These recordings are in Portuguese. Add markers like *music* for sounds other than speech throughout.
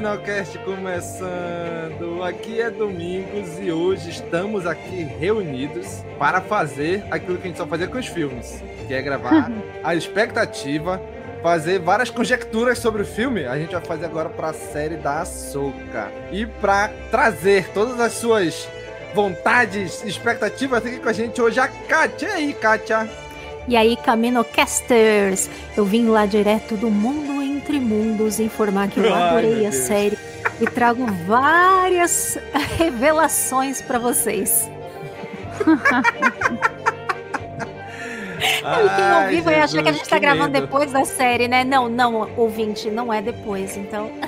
CaminoCast começando. Aqui é Domingos e hoje estamos aqui reunidos para fazer aquilo que a gente só fazia com os filmes, que é gravar *laughs* a expectativa, fazer várias conjecturas sobre o filme. A gente vai fazer agora para a série da Ahsoka. E para trazer todas as suas vontades, expectativas aqui com a gente hoje a Kátia. E aí, Kátia? E aí, Caminocasters? Eu vim lá direto do mundo entre mundos informar que eu Ai, adorei meu a série e trago várias *laughs* revelações pra vocês. *laughs* E quem ouvir vai achar que a gente tá gravando depois da série, né? Não, não, ouvinte, não é depois, então. *laughs*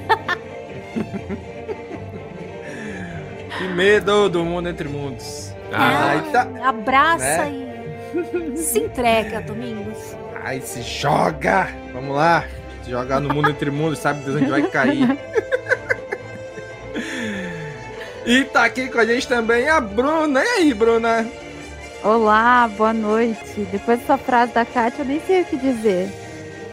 Que medo do mundo entre mundos. Ah, tá. abraça né? e se entrega, Domingos. Ai, se joga! Vamos lá. Jogar no mundo entre mundos, sabe Deus onde vai cair. e tá aqui com a gente também a Bruna. E aí, Bruna? Olá, boa noite. Depois dessa frase da Kátia, eu nem sei o que dizer.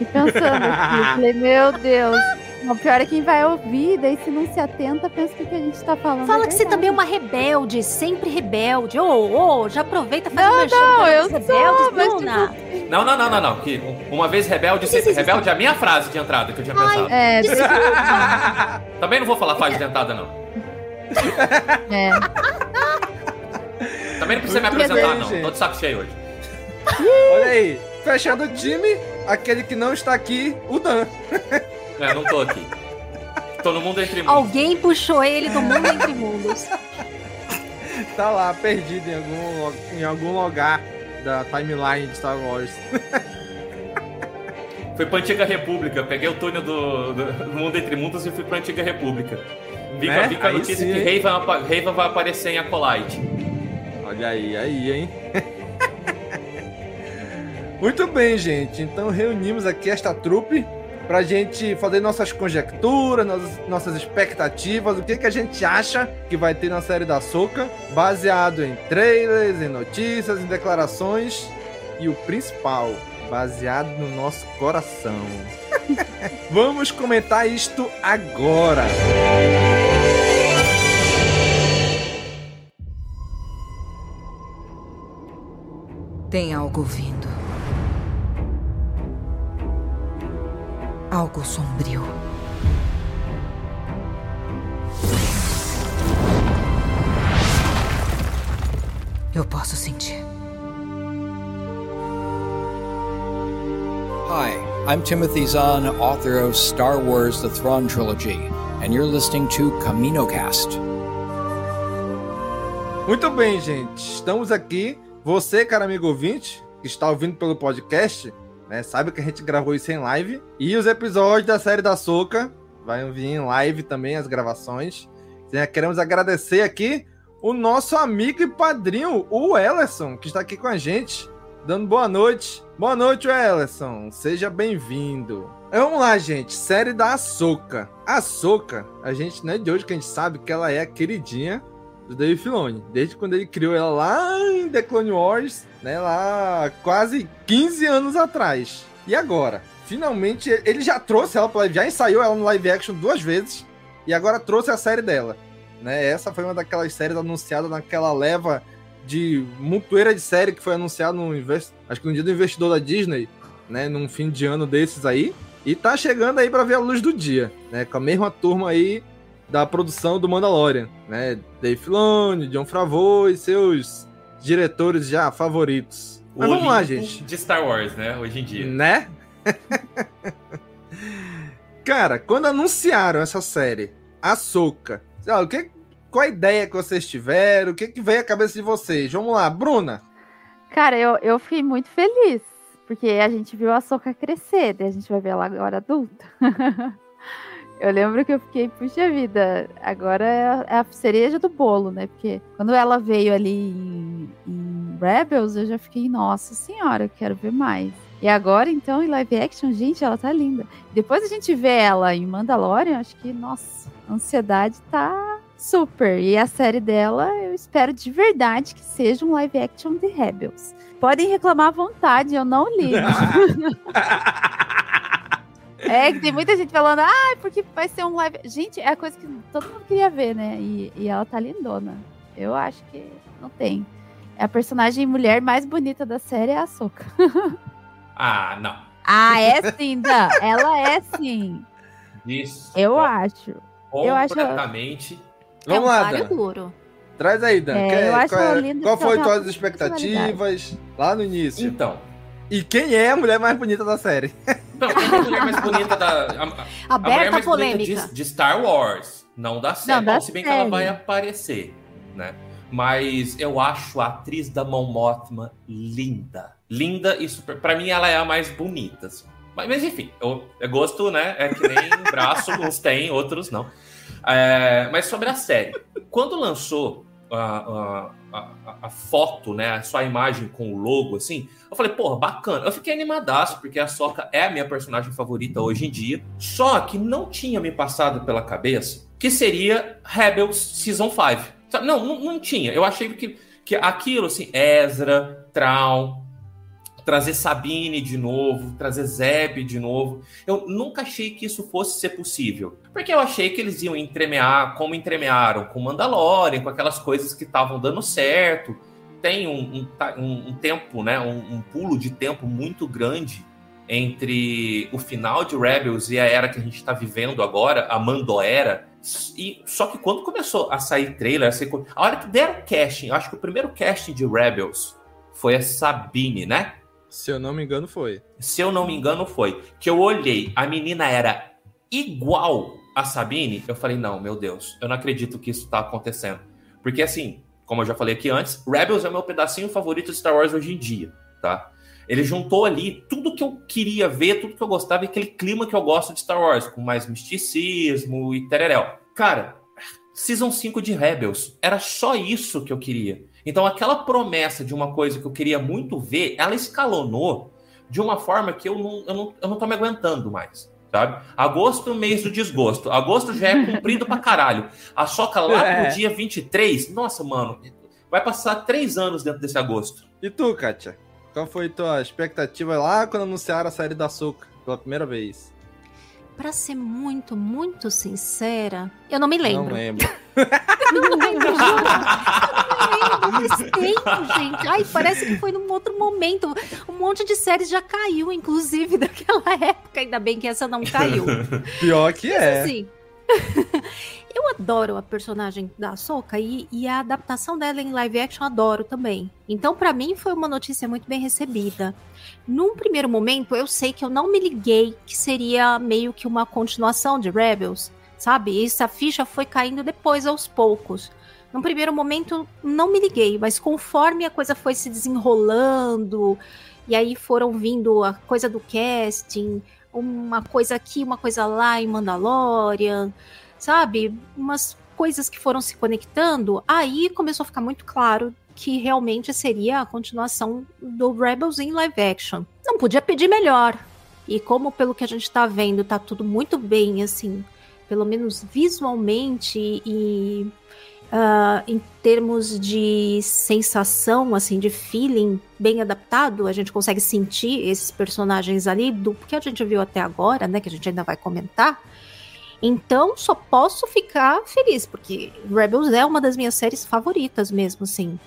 E pensando aqui, falei, meu Deus. O pior é quem vai ouvir, daí se não se atenta, pensa que o que a gente tá falando. Fala é que você também é uma rebelde, sempre rebelde. Ô, ô, já aproveita e faz Não, um não, eu os sou, rebeldes, mas, Bruna. Não, não, não, não, não. Que uma vez rebelde, sempre rebelde é a minha frase de entrada que eu tinha pensado. É, *laughs* Também não vou falar fase de entrada, não. é. Também não precisa me apresentar, bem, não. gente. Tô de saco cheio hoje. Olha aí. Fechando o time, aquele que não está aqui, o Dan. É, não tô aqui. Tô no mundo entre mundos. Alguém puxou ele do mundo entre mundos. *laughs* Tá lá, perdido em algum, em algum lugar da timeline de Star Wars. *laughs* Fui pra Antiga República. Peguei o túnel do, do- do mundo entre mundos e fui pra Antiga República. Vi, com a- Né? com a notícia sim, que? Raven, Raven vai aparecer em Acolyte. Olha aí, aí, hein? *laughs* Muito bem, gente. Então reunimos aqui esta trupe pra gente fazer nossas conjecturas, nossas, expectativas, o que, que a gente acha que vai ter na série da Soca, baseado em trailers, em notícias, em declarações e o principal, baseado no nosso coração. *laughs* Vamos comentar isto agora. Tem algo vindo. Algo sombrio. Eu posso sentir. Hi, I'm Timothy Zahn, author of Star Wars The Thrawn Trilogy, and you're listening to CaminoCast. Muito bem, gente. Estamos aqui. Você, cara amigo ouvinte, que está ouvindo pelo podcast, né? Sabe que a gente gravou isso em live. E os episódios da série da Soca vão vir em live também, as gravações. Né, Queremos agradecer aqui o nosso amigo e padrinho, o Ellerson, que está aqui com a gente. dando boa noite. Boa noite, Ellison. Seja bem-vindo. Vamos lá, gente. Série da Ahsoka. A Ahsoka, a gente não é de hoje que a gente sabe que ela é a queridinha do Dave Filoni. Desde quando ele criou ela lá em The Clone Wars, né? Lá quase 15 anos atrás. E agora? Finalmente, ele já trouxe ela para já ensaiou ela no live action duas vezes e agora trouxe a série dela. Né? Essa foi uma daquelas séries anunciadas naquela leva de montoeira de série que foi anunciada no acho que no dia do investidor da Disney, né, num fim de ano desses aí, e tá chegando aí para ver a luz do dia, né, com a mesma turma aí da produção do Mandalorian, né, Dave Filoni, John Favreau e seus diretores já favoritos. Mas vamos lá, gente. De Star Wars, né, hoje em dia. Né? *laughs* Cara, quando anunciaram essa série, Ahsoka, o que, qual a ideia que vocês tiveram? O que, que veio à cabeça de vocês? Vamos lá, Bruna. Cara, eu, eu fiquei muito feliz, porque a gente viu a Soca crescer, e a gente vai ver ela agora adulta. *laughs* eu lembro que eu fiquei, puxa vida, agora é, é a cereja do bolo, né? Porque quando ela veio ali em, em Rebels, eu já fiquei, nossa senhora, eu quero ver mais. E agora, então, em live action, gente, ela tá linda. Depois a gente vê ela em Mandalorian, acho que, nossa, a ansiedade tá super. E a série dela, eu espero de verdade que seja um live action de Rebels. Podem reclamar à vontade, eu não ligo. *laughs* *laughs* é, que tem muita gente falando, ah, porque vai ser um live. Gente, é a coisa que todo mundo queria ver, né? E, e ela tá lindona. Eu acho que não tem. É a personagem mulher mais bonita da série é a Soca. *laughs* Ah, não. Ah, é sim, Dan. Ela é sim. Isso. Eu acho. Eu acho. Completamente. Vamos é um lá, Dan. duro. Traz aí, Dan. É, Quer- eu acho qual ela é- linda qual de foi tuas expectativas lá no início? Então. E quem é a mulher mais bonita da série? *laughs* Não, a mulher mais bonita da. A, a- a mulher Aberta mais bonita polêmica. de, de Star Wars, não da série. Não, Bom, se bem que ela vai aparecer, né? Mas eu acho a atriz da Mon Mothma linda. Linda e super. Pra mim, ela é a mais bonita. assim. Mas, mas, enfim, eu, é gosto, né? É que nem *laughs* braço, uns tem, outros não. É, mas sobre a série. Quando lançou a, a, a, a foto, né? A sua imagem com o logo, assim, eu falei, porra, bacana. Eu fiquei animadaço, porque a Soca é a minha personagem favorita hoje em dia. Só que não tinha me passado pela cabeça que seria Rebels Season 5. Sabe? Não, não, não tinha. Eu achei que, que aquilo, assim, Ezra, Traum, trazer Sabine de novo, trazer Zeb de novo. Eu nunca achei que isso fosse ser possível. Porque eu achei que eles iam entremear como entremearam com Mandalorian, com aquelas coisas que estavam dando certo. Tem um, um, um- tempo, né? Um, um pulo de tempo muito grande entre o final de Rebels e a era que a gente está vivendo agora, a Mandoera. E, só que quando começou a sair trailer, a, sair a hora que deram casting, acho que o primeiro casting de Rebels foi a Sabine, né? Se eu não me engano, foi. Se eu não me engano, foi. Que eu olhei, a menina era igual a Sabine. Eu falei, não, meu Deus, eu não acredito que isso tá acontecendo. Porque assim, como eu já falei aqui antes, Rebels é o meu pedacinho favorito de Star Wars hoje em dia, tá? Ele juntou ali tudo que eu queria ver, tudo que eu gostava e aquele clima que eu gosto de Star Wars, com mais misticismo e tereréu. Cara, Season 5 de Rebels, era só isso que eu queria. Então aquela promessa de uma coisa que eu queria muito ver, ela escalonou de uma forma que eu não, eu não, eu não tô me aguentando mais. Sabe? Agosto, mês do desgosto. Agosto já é *laughs* cumprido pra caralho. A soca lá É. no dia 23, nossa, mano, vai passar três anos dentro desse agosto. E tu, Kátia? Qual foi tua expectativa lá quando anunciaram a série da Soca pela primeira vez? Pra ser muito, muito sincera, eu não me lembro. Não lembro. *laughs* Não lembro, *laughs* tempo, gente. Ai, parece que foi num outro momento. Um monte de séries já caiu, inclusive, *laughs* daquela época. Ainda bem que essa não caiu. *laughs* Pior que é. Assim, *laughs* eu adoro a personagem da Soca e, e a adaptação dela em live action eu adoro também. Então, pra mim, foi uma notícia muito bem recebida. Num primeiro momento, eu sei que eu não me liguei que seria meio que uma continuação de Rebels, sabe? Essa ficha foi caindo depois aos poucos. Num primeiro momento, não me liguei, mas conforme a coisa foi se desenrolando, e aí foram vindo a coisa do casting, uma coisa aqui, uma coisa lá em Mandalorian, sabe? Umas coisas que foram se conectando, aí começou a ficar muito claro que realmente seria a continuação do Rebels em live action. Não podia pedir melhor. E como pelo que a gente tá vendo, tá tudo muito bem, assim, pelo menos visualmente e uh, em termos de sensação, assim, de feeling bem adaptado, a gente consegue sentir esses personagens ali do que a gente viu até agora, né? Que a gente ainda vai comentar. Então, só posso ficar feliz, porque Rebels é uma das minhas séries favoritas mesmo, assim.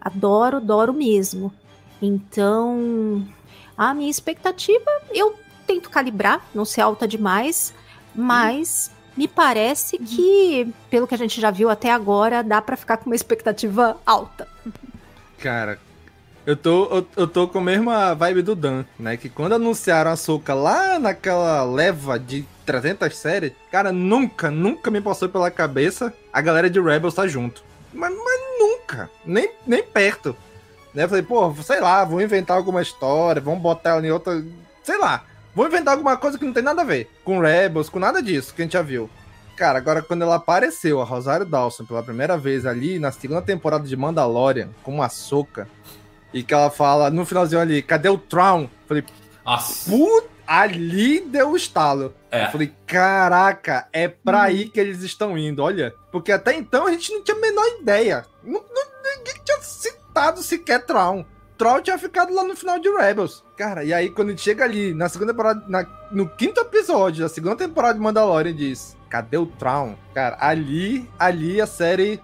Adoro, adoro mesmo. Então, a minha expectativa, eu tento calibrar, não ser alta demais, mas me parece uhum. que, pelo que a gente já viu até agora, dá para ficar com uma expectativa alta. Cara, eu tô, eu, eu, tô com a mesma vibe do Dan, né? Que quando anunciaram a Soca lá naquela leva de 300 séries, cara, nunca, nunca me passou pela cabeça a galera de Rebels tá junto. Mas, mas nunca, nem, nem perto. Né? Eu falei, pô, sei lá, vou inventar alguma história, vamos botar ela em outra. Sei lá, Vou inventar alguma coisa que não tem nada a ver com Rebels, com nada disso que a gente já viu. Cara, agora quando ela apareceu, a Rosário Dawson, pela primeira vez ali na segunda temporada de Mandalorian, com uma soca, e que ela fala no finalzinho ali, cadê o Tron? Falei, Nossa. Puta, ali deu o estalo. É. Eu falei, caraca, é pra hum. aí que eles estão indo, olha. Porque até então a gente não tinha a menor ideia. Não, não, ninguém tinha citado sequer Tron. Troll tinha ficado lá no final de Rebels. Cara, e aí quando a gente chega ali, na segunda temporada, na, no quinto episódio da segunda temporada de Mandalorian, diz: Cadê o Traum? Cara, ali, ali a série.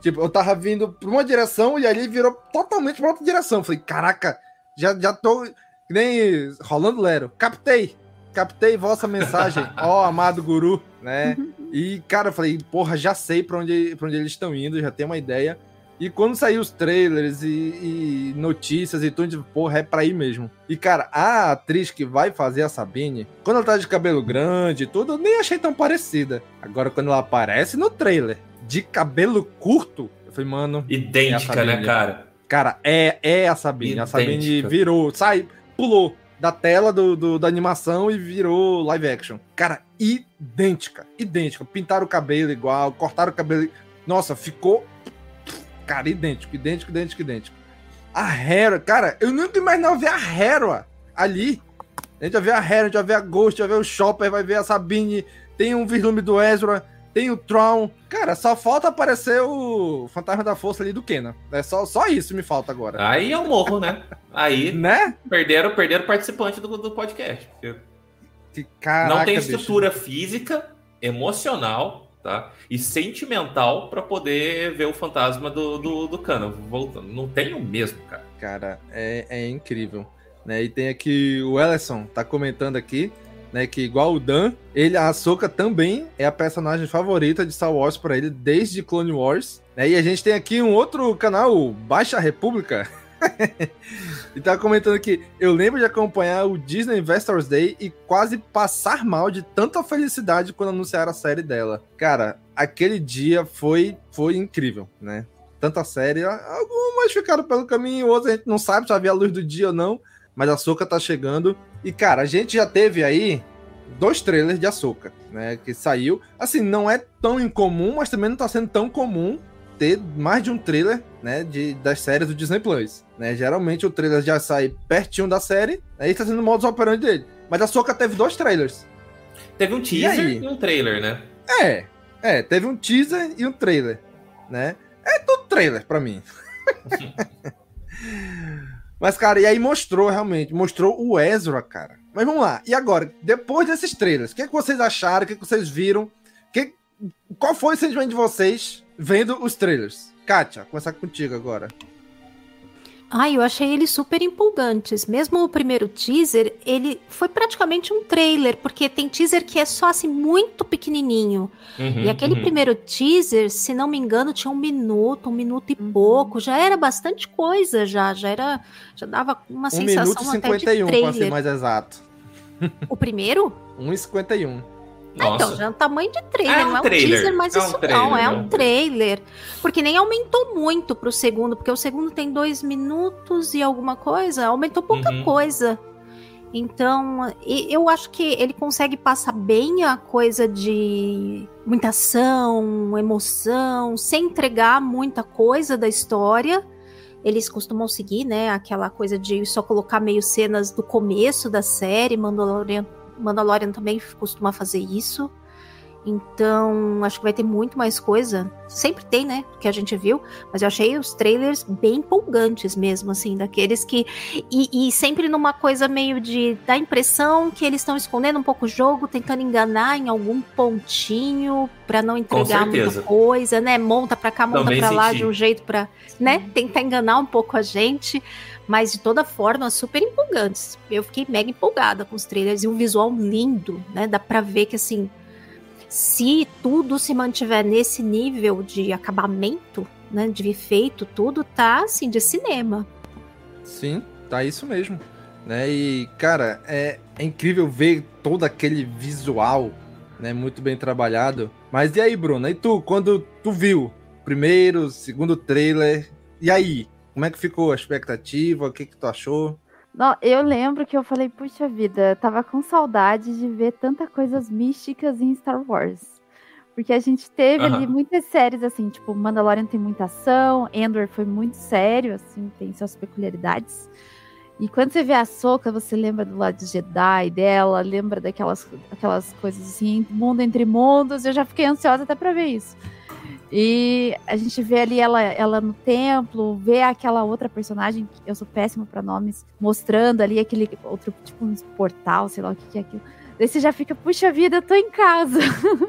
Tipo, eu tava vindo pra uma direção e ali virou totalmente pra outra direção. Falei, caraca, já, já tô. Nem rolando Lero. Captei! Captei vossa mensagem, *laughs* ó, amado guru, né? *laughs* E, cara, eu falei, porra, já sei pra onde, pra onde eles estão indo, já tenho uma ideia. E quando saiu os trailers e, e, notícias e tudo, porra, é pra ir mesmo. E, cara, a atriz que vai fazer a Sabine, quando ela tá de cabelo grande e tudo, eu nem achei tão parecida. Agora, quando ela aparece no trailer, de cabelo curto, eu falei, mano. Idêntica, é né, cara? Cara, é, é a Sabine. Idêntica. A Sabine virou, sai, pulou da tela do, do, da animação e virou live action. Cara, idêntica, idêntica. Pintaram o cabelo igual, cortaram o cabelo. Nossa, ficou Cara, idêntico, idêntico, idêntico, idêntico. A Hera, cara, eu nunca imaginava ver a Hera ali. A gente vai ver a Hera, a gente vai ver a Ghost, vai ver o Chopper, vai ver a Sabine, tem um vislumbre do Ezra, tem o Tron. Cara, só falta aparecer o Fantasma da Força ali do Kenan. É só, só isso me falta agora. Aí é o morro, né? Aí né? perderam, perderam participante do, do podcast. Que caraca, Não tem estrutura bicho. física, emocional tá? E sentimental para poder ver o fantasma do, do, do voltando. Não tem o mesmo, cara. Cara, é, é incrível. Né? E tem aqui o Ellison, tá comentando aqui, né? Que igual o Dan, ele, a Ahsoka também é a personagem favorita de Star Wars para ele desde Clone Wars. Né? E a gente tem aqui um outro canal, Baixa República. *laughs* e tá comentando aqui, eu lembro de acompanhar o Disney Investors Day e quase passar mal de tanta felicidade quando anunciaram a série dela. Cara, aquele dia foi, foi incrível, né? Tanta série, algumas ficaram pelo caminho, outras a gente não sabe se havia a luz do dia ou não, mas a Soca tá chegando. E, cara, a gente já teve aí dois trailers de Açúcar, né? Que saiu. Assim, não é tão incomum, mas também não tá sendo tão comum ter mais de um trailer, né, de, das séries do Disney Plus, né? Geralmente o trailer já sai pertinho da série, aí tá sendo o modus operandi dele. Mas a Soca teve dois trailers. Teve um teaser e, e, um trailer, né? É, é, teve um teaser e um trailer, né? É tudo trailer para mim. *laughs* Mas, cara, e aí mostrou realmente, mostrou o Ezra, cara. Mas vamos lá, e agora, depois desses trailers, o que, é que vocês acharam, o que, é que vocês viram? Que, qual foi o sentimento de vocês vendo os trailers. Kátia, começar contigo agora. Ai, eu achei eles super empolgantes. Mesmo o primeiro teaser, ele foi praticamente um trailer, porque tem teaser que é só assim, muito pequenininho. Uhum, e aquele uhum. primeiro teaser, se não me engano, tinha um minuto, um minuto e uhum. pouco. Já era bastante coisa, já. Já era. Já dava uma um sensação minuto e 51, até de trailer. pra ser mais exato. O primeiro? *laughs* 1,51. Ah, então, já é um tamanho de trailer, é um não é um trailer. teaser, mas é isso um trailer, não, é um trailer. Porque nem aumentou muito pro segundo, porque o segundo tem dois minutos e alguma coisa, aumentou pouca uhum. coisa. Então, eu acho que ele consegue passar bem a coisa de muita ação, emoção, sem entregar muita coisa da história, eles costumam seguir, né, aquela coisa de só colocar meio cenas do começo da série. Mandalorian, Mandalorian também costuma fazer isso. Então, acho que vai ter muito mais coisa. Sempre tem, né? Que a gente viu. Mas eu achei os trailers bem empolgantes mesmo, assim, daqueles que. E, e sempre numa coisa meio de. dar impressão que eles estão escondendo um pouco o jogo, tentando enganar em algum pontinho para não entregar muita coisa, né? Monta pra cá, monta Também pra lá de um jeito pra, né? Tentar enganar um pouco a gente. Mas de toda forma, super empolgantes. Eu fiquei mega empolgada com os trailers e um visual lindo, né? Dá pra ver que assim se tudo se mantiver nesse nível de acabamento, né, de efeito, tudo tá assim de cinema. Sim, tá isso mesmo, né? E cara, é, é incrível ver todo aquele visual, né, muito bem trabalhado. Mas e aí, Bruno? E tu, quando tu viu primeiro, segundo trailer, e aí, como é que ficou a expectativa? O que que tu achou? Não, eu lembro que eu falei, puxa vida, tava com saudade de ver tanta coisas místicas em Star Wars. Porque a gente teve uhum. ali muitas séries, assim, tipo, Mandalorian tem muita ação, Endor foi muito sério, assim, tem suas peculiaridades. E quando você vê a Soca, você lembra do lado de Jedi dela, lembra daquelas aquelas coisas assim, mundo entre mundos, eu já fiquei ansiosa até pra ver isso. E a gente vê ali ela, ela no templo, vê aquela outra personagem, que eu sou péssima para nomes, mostrando ali aquele outro, tipo um portal, sei lá o que, que é aquilo. Daí você já fica, puxa vida, eu tô em casa.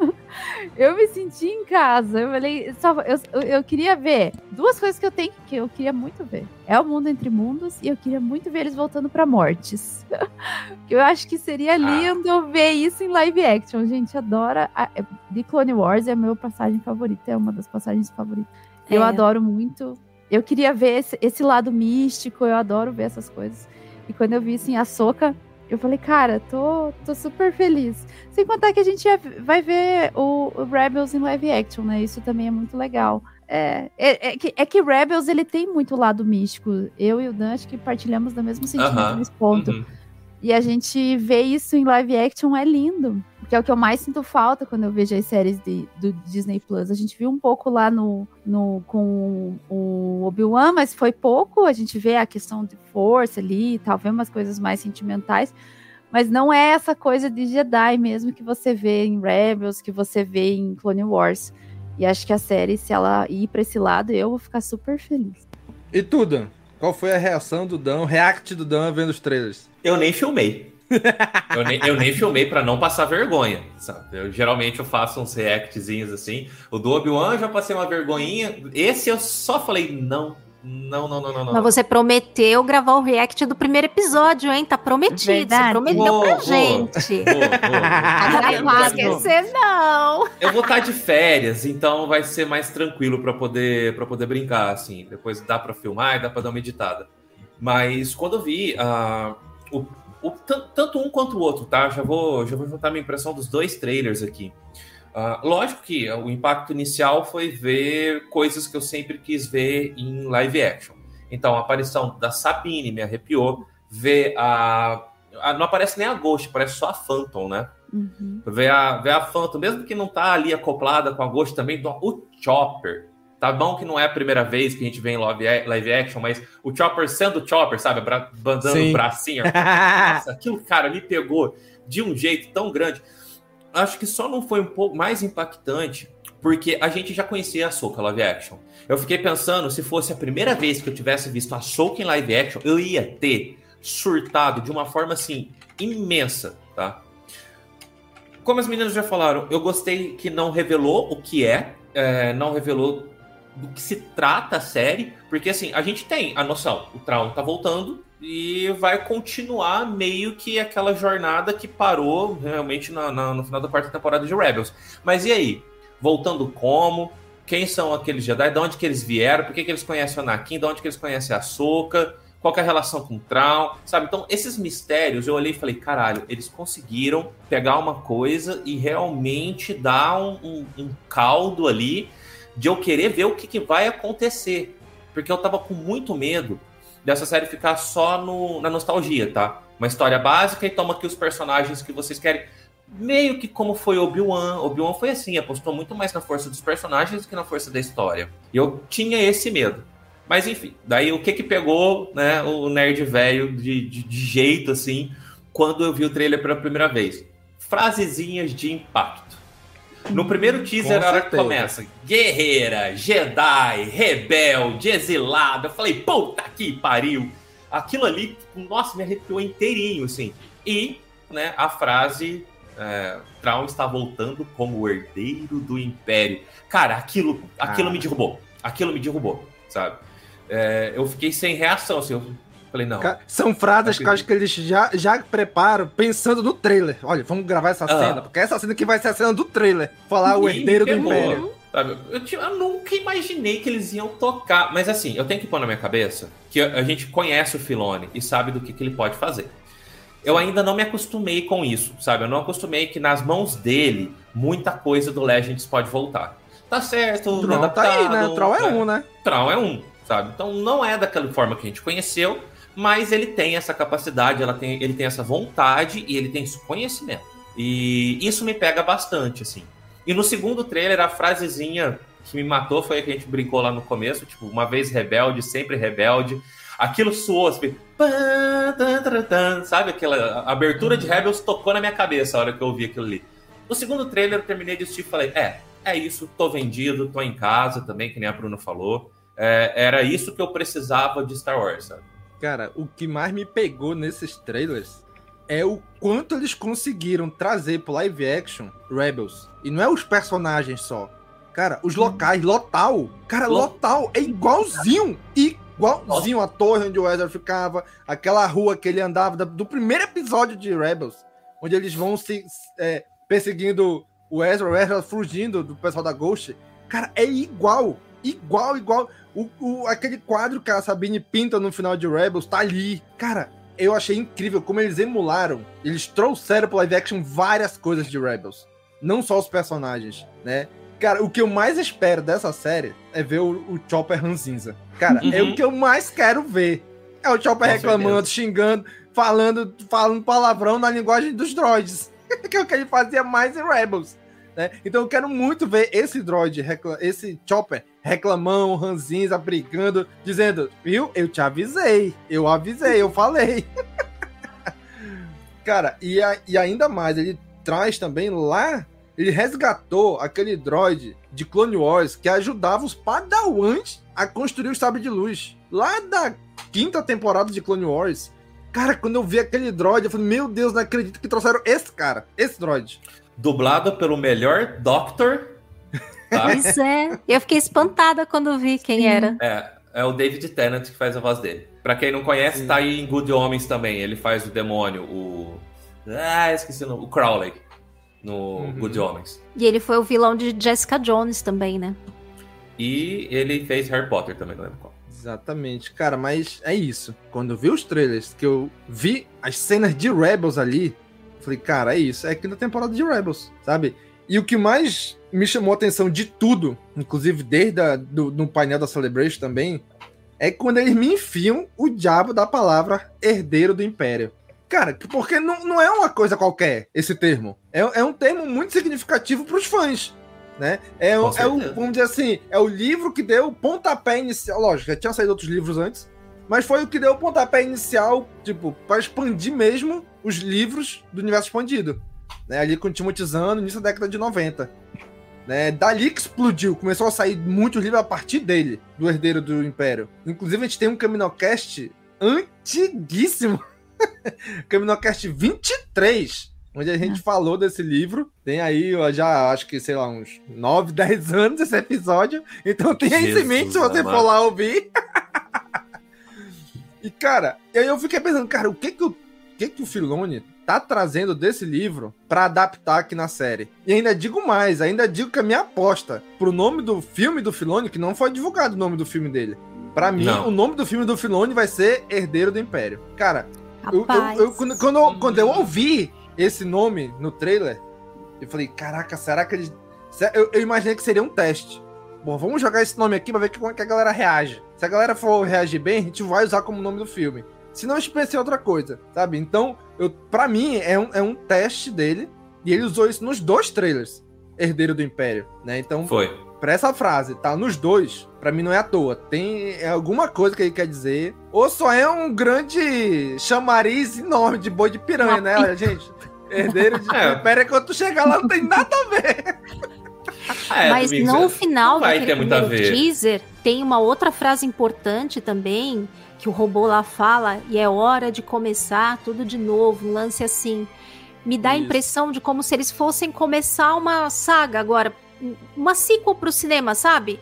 *laughs* eu me senti em casa. Eu falei, só, eu, eu queria ver duas coisas que eu tenho que eu queria muito ver. É o mundo entre mundos e eu queria muito ver eles voltando para mortes. *laughs* eu acho que seria ah. lindo ah. ver isso em live action. Gente, adora. A, The Clone Wars é a minha passagem favorita, é uma das passagens favoritas. É. Eu adoro muito. Eu queria ver esse, esse, lado místico, eu adoro ver essas coisas. E quando eu vi assim, a Soca eu falei, cara, tô, tô super feliz. Sem contar que a gente vai ver o, o Rebels em live action, né? Isso também é muito legal. É, é, é, que, é que Rebels ele tem muito lado místico. Eu e o Dan acho que partilhamos do mesmo sentimento uh -huh. nesse ponto. Uh uhum. -huh. E a gente vê isso em live action é lindo. Que é o que eu mais sinto falta quando eu vejo as séries de, do Disney Plus. A gente viu um pouco lá no, no com o Obi-Wan, mas foi pouco. A gente vê a questão de força ali e tal, vê umas coisas mais sentimentais. Mas não é essa coisa de Jedi mesmo que você vê em Rebels, que você vê em Clone Wars. E acho que a série, se ela ir pra esse lado, eu vou ficar super feliz. E tudo? Qual foi a reação do Dan, o react do Dan vendo os trailers? Eu nem filmei. eu, nem, eu nem filmei para não passar vergonha, sabe? Eu, geralmente eu faço uns reactzinhos assim. O do Obi-Wan já passei uma vergonhinha. Esse eu só falei, não, não, não, não, não, não. Mas você prometeu gravar o react do primeiro episódio, hein? Tá prometido. Verdade. Você prometeu vou, pra vou, gente. Vou, vou. não vai esquecer, não. Eu vou estar tá de férias, então vai ser mais tranquilo para poder para poder brincar, assim. Depois dá para filmar e dá para dar uma editada. Mas quando eu vi uh, o, o, tanto um quanto o outro, tá? Já vou, já vou juntar minha impressão dos dois trailers aqui. Uh, lógico que o impacto inicial foi ver coisas que eu sempre quis ver em live action. Então, a aparição da Sabine me arrepiou. Ver a. a não aparece nem a Ghost, parece só a Phantom, né? Uhum. Ver, a, ver a Phantom, mesmo que não tá ali acoplada com a Ghost também, o Chopper. Tá bom que não é a primeira vez que a gente vê em live, action, mas o Chopper sendo Chopper, sabe? Bandando o bracinho. Nossa, *laughs* aquilo, cara, me pegou de um jeito tão grande acho que só não foi um pouco mais impactante porque a gente já conhecia a Soca live action. Eu fiquei pensando, se fosse a primeira vez que eu tivesse visto a Soca em live action, eu ia ter surtado de uma forma assim imensa, tá? Como as meninas já falaram, eu gostei que não revelou o que é, é não revelou do que se trata a série, porque assim, a gente tem a noção, o Traum tá voltando, e vai continuar meio que aquela jornada que parou realmente na, na, no final da quarta temporada de Rebels. Mas e aí? Voltando como? Quem são aqueles Jedi? De onde que eles vieram? Por que, que eles conhecem o Anakin? De onde que eles conhecem a Soka? Qual é a relação com o Traum? Sabe? Então, esses mistérios, eu olhei e falei, caralho, eles conseguiram pegar uma coisa e realmente dar um, um, um caldo ali de eu querer ver o que, que vai acontecer. Porque eu tava com muito medo dessa série ficar só no, na nostalgia, tá? Uma história básica e toma aqui os personagens que vocês querem. Meio que como foi Obi-Wan. Obi-Wan foi assim, apostou muito mais na força dos personagens do que na força da história. E eu tinha esse medo. Mas enfim, daí o que que pegou né, o nerd velho de, de, de jeito assim, quando eu vi o trailer pela primeira vez? Frasezinhas de impacto. No primeiro teaser, Com a hora que começa, guerreira, Jedi, rebelde, exilada. Eu falei, puta que pariu. Aquilo ali, nossa, me arrepiou inteirinho, assim. E, né, a frase, é, Traum está voltando como o herdeiro do Império. Cara, aquilo, aquilo Ah. me derrubou. Aquilo me derrubou, sabe? É, eu fiquei sem reação, assim. Eu falei, não. Ca- São frases que eu acho que eles já, já preparam pensando no trailer. Olha, vamos gravar essa Ah. cena, porque essa cena que vai ser a cena do trailer. Falar o herdeiro do Império. Eu, eu nunca imaginei que eles iam tocar. Mas assim, eu tenho que pôr na minha cabeça que a, a gente conhece o Filone e sabe do que, que ele pode fazer. Eu ainda não me acostumei com isso, sabe? Eu não acostumei que nas mãos dele muita coisa do Legends pode voltar. Tá certo, O Troll tá aí, né? O Troll é um, né? Troll é um, sabe? Então não é daquela forma que a gente conheceu, mas ele tem essa capacidade, ela tem, ele tem essa vontade e ele tem esse conhecimento. E isso me pega bastante, assim. E no segundo trailer, a frasezinha que me matou foi a que a gente brincou lá no começo, tipo, uma vez rebelde, sempre rebelde. Aquilo soou, assim, sabe? Aquela abertura de Rebels tocou na minha cabeça a hora que eu ouvi aquilo ali. No segundo trailer, eu terminei de assistir e falei, é, é isso, tô vendido, tô em casa também, que nem a Bruna falou. É, era isso que eu precisava de Star Wars, sabe? Cara, o que mais me pegou nesses trailers é o quanto eles conseguiram trazer pro live action Rebels. E não é os personagens só. Cara, os locais, Lotal. Cara, Lo- Lotal é igualzinho. Igualzinho a torre onde o Ezra ficava. Aquela rua que ele andava da- do primeiro episódio de Rebels. Onde eles vão se é, perseguindo o Ezra, o Ezra fugindo do pessoal da Ghost. Cara, é igual. Igual, igual. O, o- aquele quadro que a Sabine pinta no final de Rebels tá ali. Cara, eu achei incrível como eles emularam. Eles trouxeram pro live action várias coisas de Rebels. Não só os personagens, né? Cara, o que eu mais espero dessa série é ver o, o Chopper ranzinza. Cara, é Uhum. o que eu mais quero ver. É o Chopper Com reclamando, xingando, falando, falando palavrão na linguagem dos droids. *laughs* que é o que ele fazia mais em Rebels. Né? Então eu quero muito ver esse droid, esse Chopper, reclamão, ranzinza, brigando, dizendo, viu? Eu te avisei, eu avisei, eu falei. *laughs* Cara, e, a- e ainda mais, ele traz também lá, ele resgatou aquele droid de Clone Wars que ajudava os padawans a construir o sabre de luz. Lá da quinta temporada de Clone Wars. Cara, quando eu vi aquele droid, eu falei, meu Deus, não acredito que trouxeram esse cara, esse droid. Dublado pelo melhor Doctor. Tá? Pois é. Eu fiquei espantada quando vi quem era. É, é o David Tennant que faz a voz dele. Pra quem não conhece, tá aí em Good Homens também. Ele faz o demônio, o. Ah, esqueci o nome. O Crowley. No Good Homens. E ele foi o vilão de Jessica Jones também, né? E ele fez Harry Potter também, não lembro qual. Exatamente, cara, mas é isso. Quando eu vi os trailers, que eu vi as cenas de Rebels ali, falei, cara, é isso, é aqui na temporada de Rebels, sabe? E o que mais me chamou a atenção de tudo, inclusive desde a, do, no painel da Celebration também, é quando eles me enfiam o diabo da palavra herdeiro do Império. Cara, porque não, não é uma coisa qualquer esse termo. É, é um termo muito significativo para os fãs. Né? É, o- é o, vamos dizer assim, é o livro que deu o pontapé inicial. Lógico, já tinha saído outros livros antes, mas foi o que deu o pontapé inicial, tipo, para expandir mesmo os livros do universo expandido. Né? Ali com o Timothy Zahn, início da década de 90. Né? Dali que explodiu, começou a sair muitos livros a partir dele, do Herdeiro do Império. Inclusive, a gente tem um Caminocast antiguíssimo. *laughs* Caminocast 23, onde a gente falou desse livro. Tem aí, ó, já acho que, sei lá, uns 9, 10 *laughs* anos esse episódio. Então tenha isso em mente se você Jesus for amado. lá ouvir. *laughs* e, cara, aí eu fiquei pensando, cara, o que que o, o que que o Filone tá trazendo desse livro pra adaptar aqui na série? E ainda digo mais, ainda digo que a minha aposta pro nome do filme do Filone, que não foi divulgado o nome do filme dele. Pra mim, Não. o nome do filme do Filone vai ser Herdeiro do Império. Cara, eu, eu- eu- quando, quando eu, quando eu ouvi esse nome no trailer, eu falei, caraca, será que eles. Eu, eu imaginei que seria um teste. Bom, vamos jogar esse nome aqui pra ver como é que a galera reage. Se a galera for reagir bem, a gente vai usar como nome do filme. Se não, em outra coisa, sabe? Então, eu, pra mim, é um, é um teste dele. E ele usou isso nos dois trailers. herdeiro do Império, né? Então, Foi. pra essa frase tá nos dois, pra mim não é à toa. Tem é alguma coisa que ele quer dizer, ou só é um grande chamariz enorme de boi de piranha, né, gente? Herdeiro de *laughs* É. Império é quando tu chegar lá não tem nada a ver. *laughs* É, Mas no final não daquele primeiro ver. teaser, tem uma outra frase importante também, que o robô lá fala, e é hora de começar tudo de novo, um lance assim. Me dá a impressão de como se eles fossem começar uma saga agora, uma sequel pro cinema, sabe?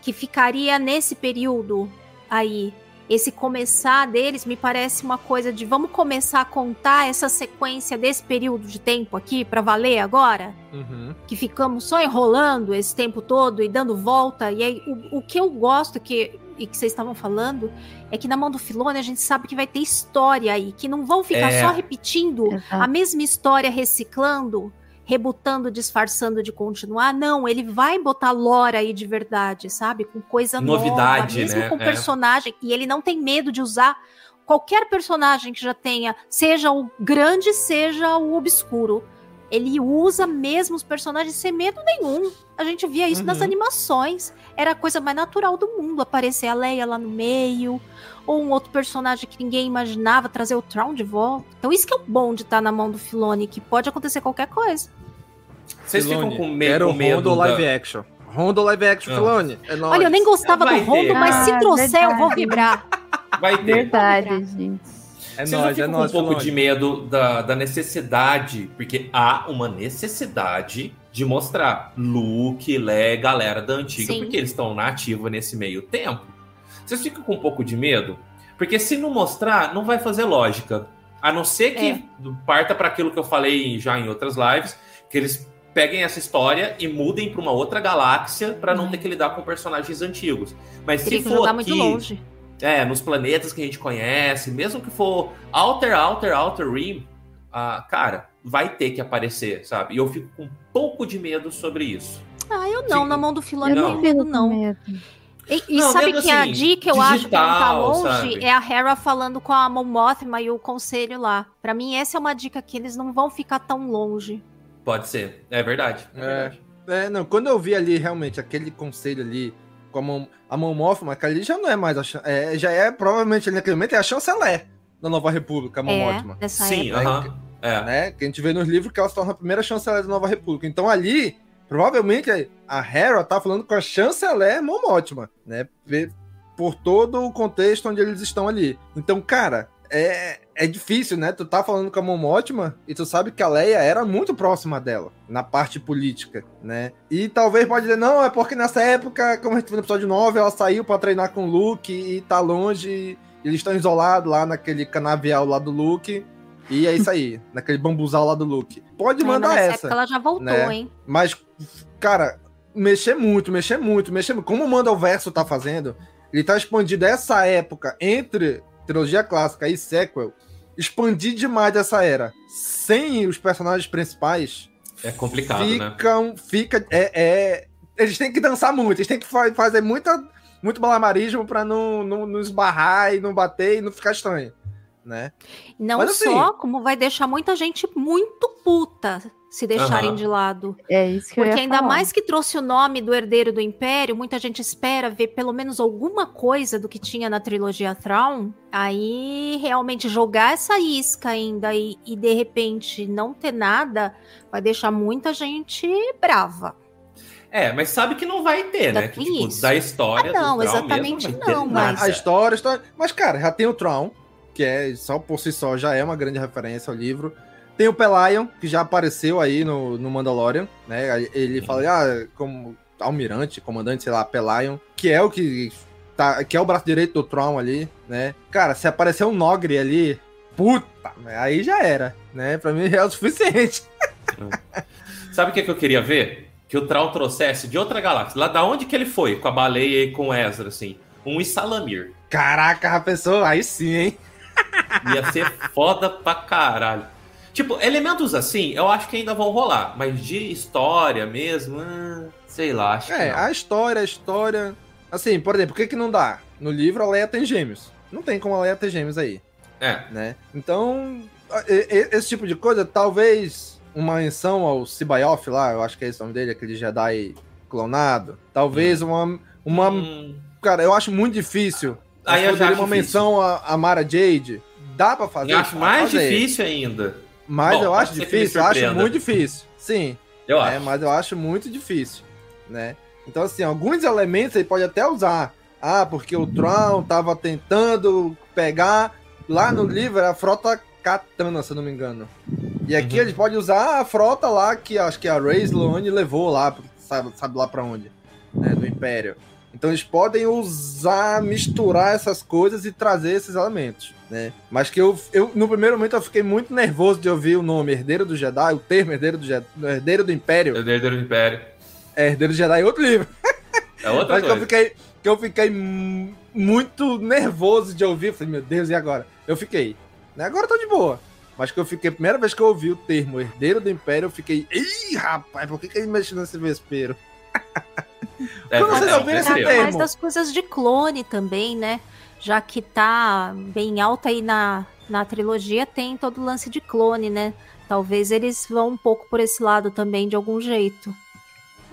Que ficaria nesse período aí. Esse começar deles me parece uma coisa de vamos começar a contar essa sequência desse período de tempo aqui pra valer agora? que ficamos só enrolando esse tempo todo e dando volta. E aí, o, o que eu gosto que, e que vocês estavam falando é que na mão do Filone a gente sabe que vai ter história aí, que não vão ficar É. só repetindo Exato. a mesma história, reciclando, rebutando, disfarçando de continuar. Não, ele vai botar lore aí de verdade, sabe? Com coisa Novidade, nova, mesmo né? com É. personagem. E ele não tem medo de usar qualquer personagem que já tenha, seja o grande, seja o obscuro. Ele usa mesmo os personagens sem medo nenhum. A gente via isso nas Uhum. animações. Era a coisa mais natural do mundo aparecer a Leia lá no meio, ou um outro personagem que ninguém imaginava trazer o Tron de volta. Então isso que é o bom de estar na mão do Filone, que pode acontecer qualquer coisa. Vocês ficam com medo, Quero com medo Rondo da- live action. Rondo live action, Ah. Filone. É nóis. Olha, eu nem gostava Vai do Rondo, ter. mas se Ah, trouxer eu vou verdade. vibrar. Vai ter. Verdade, gente. É Vocês não nóis, é com nóis, um pouco de medo da, da necessidade, porque há uma necessidade de mostrar Luke, Leia, galera da antiga, Sim. porque eles estão na ativa nesse meio tempo. Vocês ficam com um pouco de medo? Porque se não mostrar, não vai fazer lógica. A não ser que É. parta para aquilo que eu falei já em outras lives, que eles peguem essa história e mudem para uma outra galáxia para não Uhum. ter que lidar com personagens antigos. Mas Teria se for aqui, muito longe. é, nos planetas que a gente conhece, mesmo que for Outer, Outer, Outer Rim, ah, cara, vai ter que aparecer, sabe? E eu fico com um pouco de medo sobre isso. Ah, eu não, Sim. na mão do Filone Eu não não. E, e Não, sabe que a assim, dica eu acho que não tá digital, longe sabe? é a Hera falando com a Mon Mothma e o conselho lá. Pra mim, essa é uma dica que eles não vão ficar tão longe. Pode ser. É verdade. É, É. verdade. É, não, quando eu vi ali realmente aquele conselho ali com a mão, a mão Mothma, aquela ali já não é mais a é, já é provavelmente ali naquele momento é a chanceler da Nova República, a mão é, Mothma. nessa Sim, época. aham. É. Né? Que a gente vê nos livros que ela se torna a primeira chanceler da Nova República. Então ali, provavelmente a Hera tá falando com a chanceler Mon Mothma, né? Por todo o contexto onde eles estão ali. Então, cara, é, é difícil, né? Tu tá falando com a Mon Mothma e tu sabe que a Leia era muito próxima dela na parte política, né? E talvez pode dizer, não, é porque nessa época, como a gente viu no episódio 9, ela saiu pra treinar com o Luke e tá longe, eles estão isolados lá naquele canavial lá do Luke. E é isso aí, *laughs* naquele bambuzal lá do Luke. Pode mandar essa. ela já voltou, né? hein? Mas, cara, mexer muito, mexer muito, mexer muito. Como o Manda o Verso tá fazendo, ele tá expandindo essa época entre trilogia clássica e sequel, expandir demais essa era. Sem os personagens principais, É complicado, né? ficam, fica, é, é- eles têm que dançar muito, eles têm que fa- fazer muita, muito balamarismo pra não, não, não esbarrar e não bater e não ficar estranho, né? Não Mas, assim- só, como vai deixar muita gente muito puta se deixarem Aham. de lado. É isso que eu Porque ia ainda falar. mais que trouxe o nome do herdeiro do Império, muita gente espera ver pelo menos alguma coisa do que tinha na trilogia Thrawn. Aí realmente jogar essa isca ainda e, e de repente não ter nada vai deixar muita gente brava. É, mas sabe que não vai ter, né? Que, tipo, da história Ah, não, exatamente mesmo, ter não, nada. mas- A história, a história. Mas, cara, já tem o Tron, que é só por si só já é uma grande referência ao livro. Tem o Pelion, que já apareceu aí no, no Mandalorian, né? Ele fala, ah, como almirante, comandante, sei lá, Pelion, que é o que tá, que é o braço direito do Tron ali, né? Cara, se aparecer um Nogre ali, puta, aí já era, né? Pra mim já é o suficiente. *laughs* Sabe o que, que eu queria ver? Que o Traum trouxesse de outra galáxia. Lá da onde que ele foi? Com a baleia e com o Ezra, assim. Um Isalamir. Caraca, a pessoa, aí sim, hein? Ia ser foda pra caralho. Tipo, elementos assim, eu acho que ainda vão rolar. Mas de história mesmo, ah, sei lá, acho É, a história, a história. Assim, por exemplo, por que, que não dá? No livro a Leia tem gêmeos. Não tem como a Leia ter gêmeos aí, É. né? Então, esse tipo de coisa, talvez uma menção ao Sibaioth lá, eu acho que é esse nome dele, aquele Jedi clonado. Talvez uma. uma Cara, eu acho muito difícil. Aí eu já uma difícil. menção a, a Mara Jade. Dá pra fazer? Eu acho mais fazer. difícil ainda. Mas Bom, eu acho difícil, eu acho muito difícil. Sim. Eu É, acho. mas eu acho muito difícil, né? Então, assim, alguns elementos ele pode até usar. Ah, porque o Tron tava tentando pegar lá no livro era a frota Katana, se eu não me engano. E aqui Uhum. eles podem usar a frota lá que acho que a Rey Sloane levou lá, sabe, sabe lá pra onde, né, do Império. Então eles podem usar, misturar essas coisas e trazer esses elementos, né? Mas que eu, eu no primeiro momento eu fiquei muito nervoso de ouvir o nome Herdeiro do Jedi, o termo Herdeiro do Jedi, Herdeiro do Império. Herdeiro do Império. É, Herdeiro do Jedi é outro livro. É outra Mas que eu coisa. fiquei, que eu fiquei mu- muito nervoso de ouvir. Falei, meu Deus, e agora? Eu fiquei. Né, Agora eu tô de boa. Mas que eu fiquei, a primeira vez que eu ouvi o termo Herdeiro do Império, eu fiquei, ih, rapaz, por que, que ele mexeu nesse vespeiro? *laughs* É, Como vocês é, ouviram esse é, termo? mais das coisas de clone também, né? Já que tá bem alta aí na, na trilogia, tem todo o lance de clone, né? Talvez eles vão um pouco por esse lado também, de algum jeito.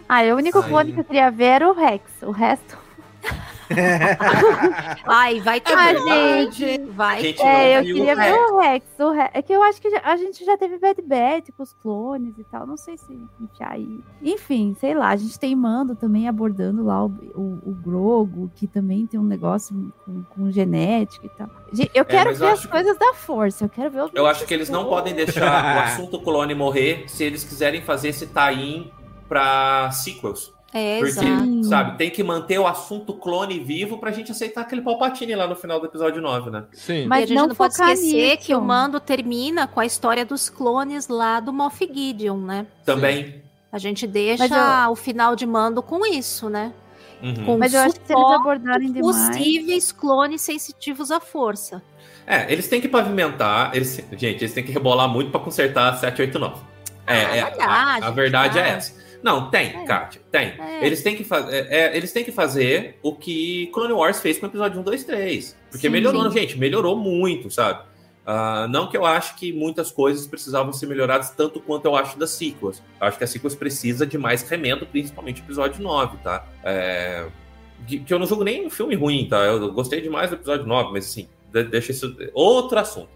Ah, o único Aí. clone que eu queria ver era o Rex. O resto. *laughs* Ai, vai ter Ah, gente. Vai Gente. É, eu queria o ver Rex. o Rex. O Re- É que eu acho que já- a gente já teve Bad Bat com os clones e tal. Não sei se enfiar aí. Enfim, sei lá. A gente tem Mando também abordando lá o, o, o Grogo, que também tem um negócio com, com genética e tal. Eu quero É, mas eu ver as que- coisas da força. Eu quero ver os Eu acho que eles não podem deixar o *laughs* assunto clone morrer se eles quiserem fazer esse tie-in pra sequels. É, Porque, exato. sabe, tem que manter o assunto clone vivo pra gente aceitar aquele Palpatine lá no final do episódio 9, né? Sim. Mas a gente não não, pode focar esquecer nisso. que o Mando termina com a história dos clones lá do Moff Gideon, né? Também. A gente deixa eu- o final de Mando com isso, né? Uhum. Com Mas eu acho que se eles abordarem demais. possíveis clones sensitivos à força. É, eles têm que pavimentar. Eles, gente, eles têm que rebolar muito pra consertar 789. É, é, vai dar, a, a gente, verdade é essa. Não, tem, Kátia, tem. É. Eles, têm que é, é, eles têm que fazer o que Clone Wars fez com o episódio 1, 2, 3. Porque Sim, melhorou, sim. gente, melhorou muito, sabe? Ah, não que eu acho que muitas coisas precisavam ser melhoradas tanto quanto eu acho das sequels. Eu acho que a sequels precisa de mais remendo, principalmente o episódio 9, tá? É, que, que eu não julgo nem um filme ruim, tá? Eu gostei demais do episódio 9, mas assim, de- deixa isso. Outro assunto.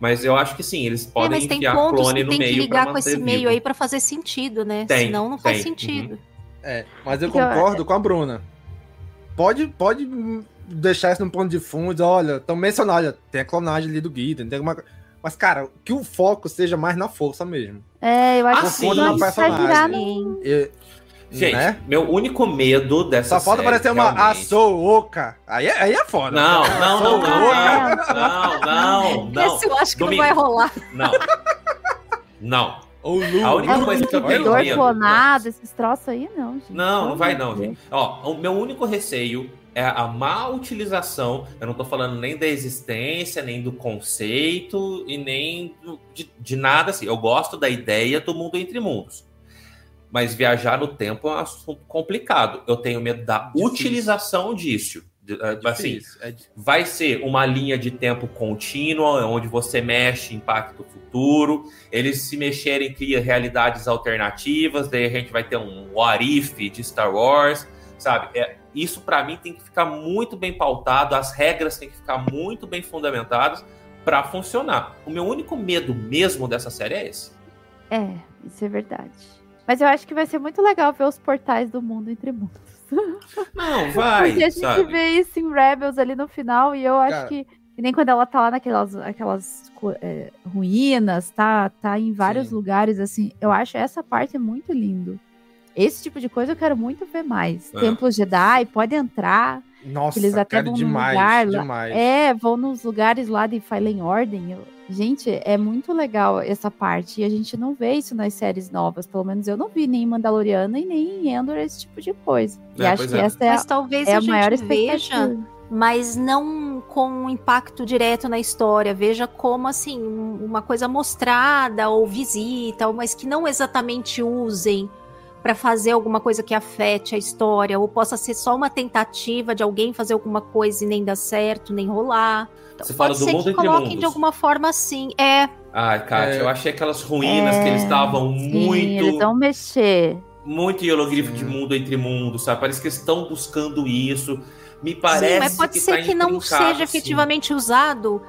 Mas eu acho que sim, eles É, podem mas tem enfiar pontos clone que no tem que meio pra ligar com esse meio vivo. aí pra fazer sentido, né? Tem, Senão não faz tem, sentido. É, mas eu eu- concordo com a Bruna. Pode, pode deixar isso num ponto de fundo, dizer, olha, estão mencionando, olha, tem a clonagem ali do Guida, tem alguma Mas, cara, que o foco seja mais na força mesmo. É, eu acho Ah, que sim. o clone vai virar no... Sim. Gente, né? meu único medo dessa Só falta série, parecer uma realmente- Ahsoka. Aí é, aí é foda. Não, não, não, não, não, não, não, Esse eu acho que Domingo. não vai rolar. não, não. Ou Lu. A única É, coisa que eu tenho Dor medo. clonado, esses troços aí, não, gente. Não, não vai não, gente. Ó, o meu único receio é a má utilização. Eu não tô falando nem da existência, nem do conceito e nem de, de nada assim. Eu gosto da ideia do mundo entre mundos. Mas viajar no tempo é um assunto complicado. Eu tenho medo da Difícil. utilização disso. Eh, Assim, é vai ser uma linha de tempo contínua, onde você mexe, impacta o futuro. Eles se mexerem, cria realidades alternativas. Daí a gente vai ter um what if de Star Wars, sabe? É, isso para mim tem que ficar muito bem pautado. As regras têm que ficar muito bem fundamentadas para funcionar. O meu único medo mesmo dessa série é esse. É, isso é verdade. Mas eu acho que vai ser muito legal ver os portais do mundo entre mundos. *laughs* Não, vai, Porque a gente sabe? vê isso em Rebels ali no final, e eu acho Cara. que, que nem quando ela tá lá naquelas aquelas, é, ruínas, tá, tá em vários Sim. lugares, assim, eu acho essa parte muito lindo. Esse tipo de coisa eu quero muito ver mais. É. Templo Jedi, pode entrar. Nossa, eles até cara, vão demais, lugar demais. É, vão nos lugares lá de Fallen Order. Eu- Gente, é muito legal essa parte. E a gente não vê isso nas séries novas. Pelo menos eu não vi nem em Mandaloriana e nem em Endor esse tipo de coisa. e É, acho pois que é. essa é, Mas a- talvez é a, a maior gente veja, expectativa. mas não com um impacto direto na história. Veja como, assim, um- uma coisa mostrada ou visita, ou- mas que não exatamente usem para fazer alguma coisa que afete a história, ou possa ser só uma tentativa de alguém fazer alguma coisa e nem dar certo, nem rolar. Então, Você fala pode do ser mundo que entre coloquem mundos. de alguma forma assim. É, Ai, Kátia, É. eu achei aquelas ruínas que eles estavam Sim, muito. eles vão mexer. Muito hierogrifo de mundo entre mundos, sabe? Parece que eles estão buscando isso. Me sim, parece mas pode que ser tá que não seja assim. efetivamente usado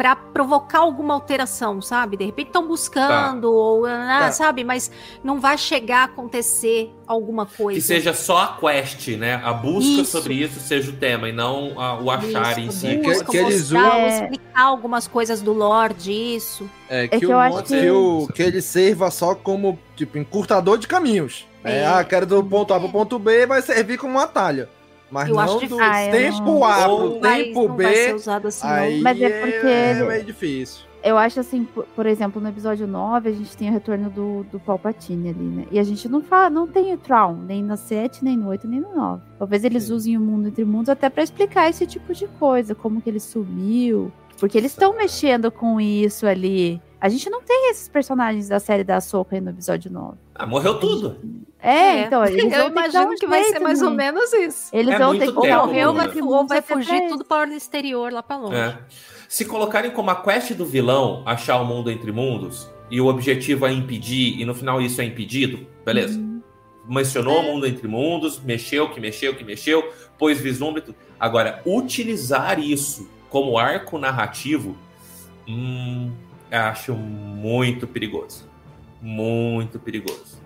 para provocar alguma alteração, sabe? De repente estão buscando, Tá. ou ah, Tá. sabe? Mas não vai chegar a acontecer alguma coisa. Que seja só a quest, né? A busca Isso. sobre isso seja o tema e não a- o achar em si. Que- busca, que eles usam- explicar algumas coisas do lore disso. É, que que, eu o, acho mon- que- que o- que ele serva só como, tipo, encurtador de caminhos. É, É. Ah, quero do ponto A pro ponto B, vai servir como um atalho. Mas Eu acho não do difícil. Ah, tempo não- A Ou- pro tempo não vai ser B, usado assim, aí. Mas é porque é meio difícil. Eu acho assim, por, por exemplo, no episódio 9, a gente tem o retorno do, do Palpatine ali, né? E a gente não fala, não tem o Traum, nem no 7, nem no 8, nem no 9. Talvez eles Sim. usem o mundo entre mundos até pra explicar esse tipo de coisa, como que ele sumiu. Porque eles estão mexendo com isso ali. A gente não tem esses personagens da série da Soca aí no episódio 9. Ah, morreu tudo. É, então, eles *laughs* eu vão dar imagino um que vai ser mais ou menos isso. Eles É vão ter que Ou morreu, né? vai, jeito ou vai fugir tudo para o exterior, lá pra longe. É. Se colocarem como a quest do vilão achar o mundo entre mundos e o objetivo é impedir, e no final isso é impedido, beleza. Uhum. Mencionou o mundo entre mundos, mexeu, que mexeu, que mexeu, pôs vislumbre e tudo. Agora, utilizar isso como arco narrativo, hum, acho muito perigoso. Muito perigoso.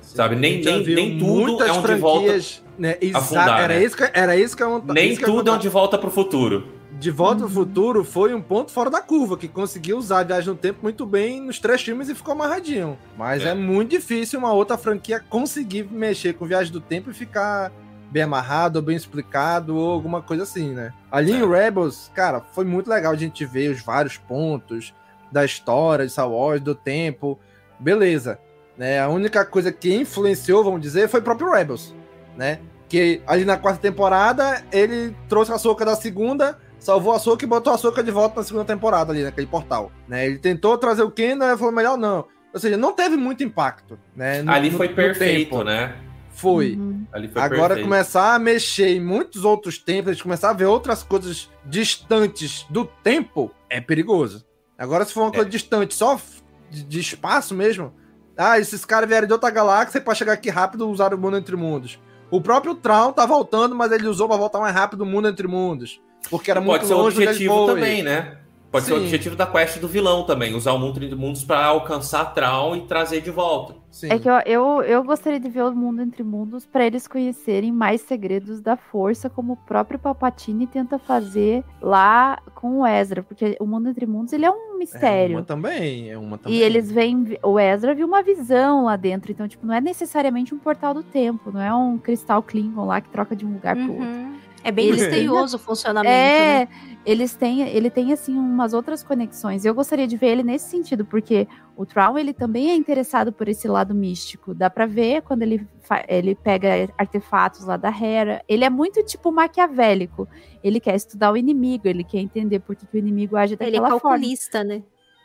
Sabe, nem- nem- nem tudo é um de volta né, afundar, era, né? isso que, era isso que eu Nem isso eu ia tudo é um contar. de volta pro futuro. De Volta ao Futuro foi um ponto fora da curva, que conseguiu usar a viagem no tempo muito bem nos três filmes e ficou amarradinho. Mas é, É. muito difícil uma outra franquia conseguir mexer com viagem do tempo e ficar bem amarrado, ou bem explicado, ou alguma coisa assim, né? Ali em Rebels, cara, foi muito legal a gente ver os vários pontos da história de Star Wars, do tempo. Beleza. Né? A única coisa que influenciou, vamos dizer, foi o próprio Rebels, né? Que ali na quarta temporada, ele trouxe a soca da segunda, salvou a soca e botou a soca de volta na segunda temporada ali, naquele portal. Né? Ele tentou trazer o Kendall e falou, melhor não. Ou seja, não teve muito impacto. Né? no- Ali no- foi no perfeito, tempo. né? Foi. Uhum. Ali foi Agora perfeito. começar a mexer em muitos outros tempos, a gente começar a ver outras coisas distantes do tempo, é perigoso. Agora, se for uma É. coisa distante, só de, espaço mesmo, ah, esses caras vieram de outra galáxia para chegar aqui rápido usar o mundo entre mundos. O próprio Traum tá voltando, mas ele usou para voltar mais rápido o mundo entre mundos. Porque era muito Pode ser o longe onde ele objetivo também, né? Pode ser o Sim. objetivo da quest do vilão também, usar o mundo entre mundos pra alcançar Traum e trazer de volta. Sim. É que eu, eu, eu gostaria de ver o mundo entre mundos para eles conhecerem mais segredos da força, como o próprio Palpatine tenta fazer lá com o Ezra, porque o mundo entre mundos ele é um É mistério. uma também, é uma também. E eles veem. O Ezra viu uma visão lá dentro. Então, tipo, não é necessariamente um portal do tempo. Não é um cristal Klingon lá que troca de um lugar pro outro. Uhum. É bem misterioso o funcionamento, *laughs* É, né? Eles têm, ele tem assim umas outras conexões. Eu gostaria de ver ele nesse sentido, porque o Traum ele também é interessado por esse lado místico. Dá pra ver quando ele ele pega artefatos lá da Hera. Ele é muito tipo maquiavélico. Ele quer estudar o inimigo, ele quer entender por que, que o inimigo age Ele é daquela forma. calculista, né?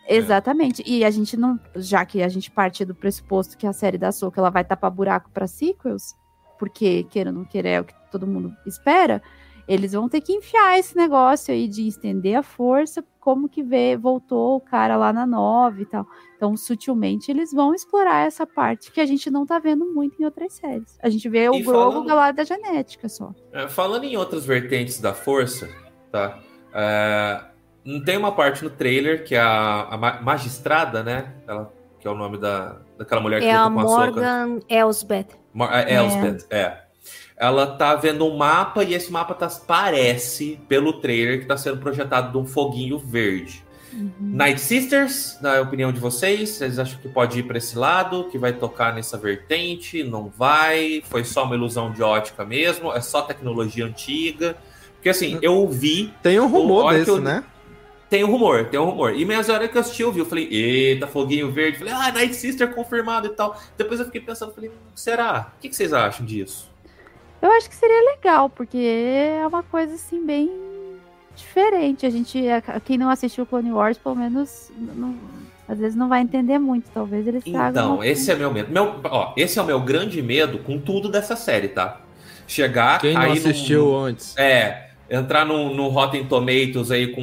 Exatamente. E a gente não, já que a gente parte do pressuposto que a série da Soca ela vai tapar buraco para sequels, porque queira ou não queira é o que todo mundo espera, eles vão ter que enfiar esse negócio aí de estender a força, como que vê, voltou o cara lá na 9 e tal. Então, sutilmente eles vão explorar essa parte que a gente não tá vendo muito em outras séries. A gente vê o E Grogu falando- do lado da genética só. É, falando em outras vertentes da força, tá? É, não tem uma parte no trailer que é a, a ma- magistrada, né? Ela, que é o nome da, daquela mulher que É a com a soca. Morgan Elsbeth. Mor- é, Elsbeth, é. Ela tá vendo um mapa e esse mapa tá, parece, pelo trailer, que tá sendo projetado de um foguinho verde. Night Sisters, na opinião de vocês, vocês acham que pode ir para esse lado, que vai tocar nessa vertente? Não vai? Foi só uma ilusão de ótica mesmo? É só tecnologia antiga? Porque assim, eu ouvi. Tem um rumor desse, eu- né? Tem um rumor, tem um rumor. E mesmo a hora que eu assisti, eu vi, eu falei, eita, foguinho verde. Falei, ah, Night Sister confirmado e tal. Depois eu fiquei pensando, falei, será? O que que vocês acham disso? Eu acho que seria legal, porque é uma coisa assim bem diferente. A gente, a- quem não assistiu Clone Wars, pelo menos não às vezes não vai entender muito. Talvez eles tragam. Então, esse é meu medo. Meu, ó, esse é o meu grande medo com tudo dessa série, tá? Chegar Quem não aí num- assistiu antes? É, entrar no, no Rotten Tomatoes aí com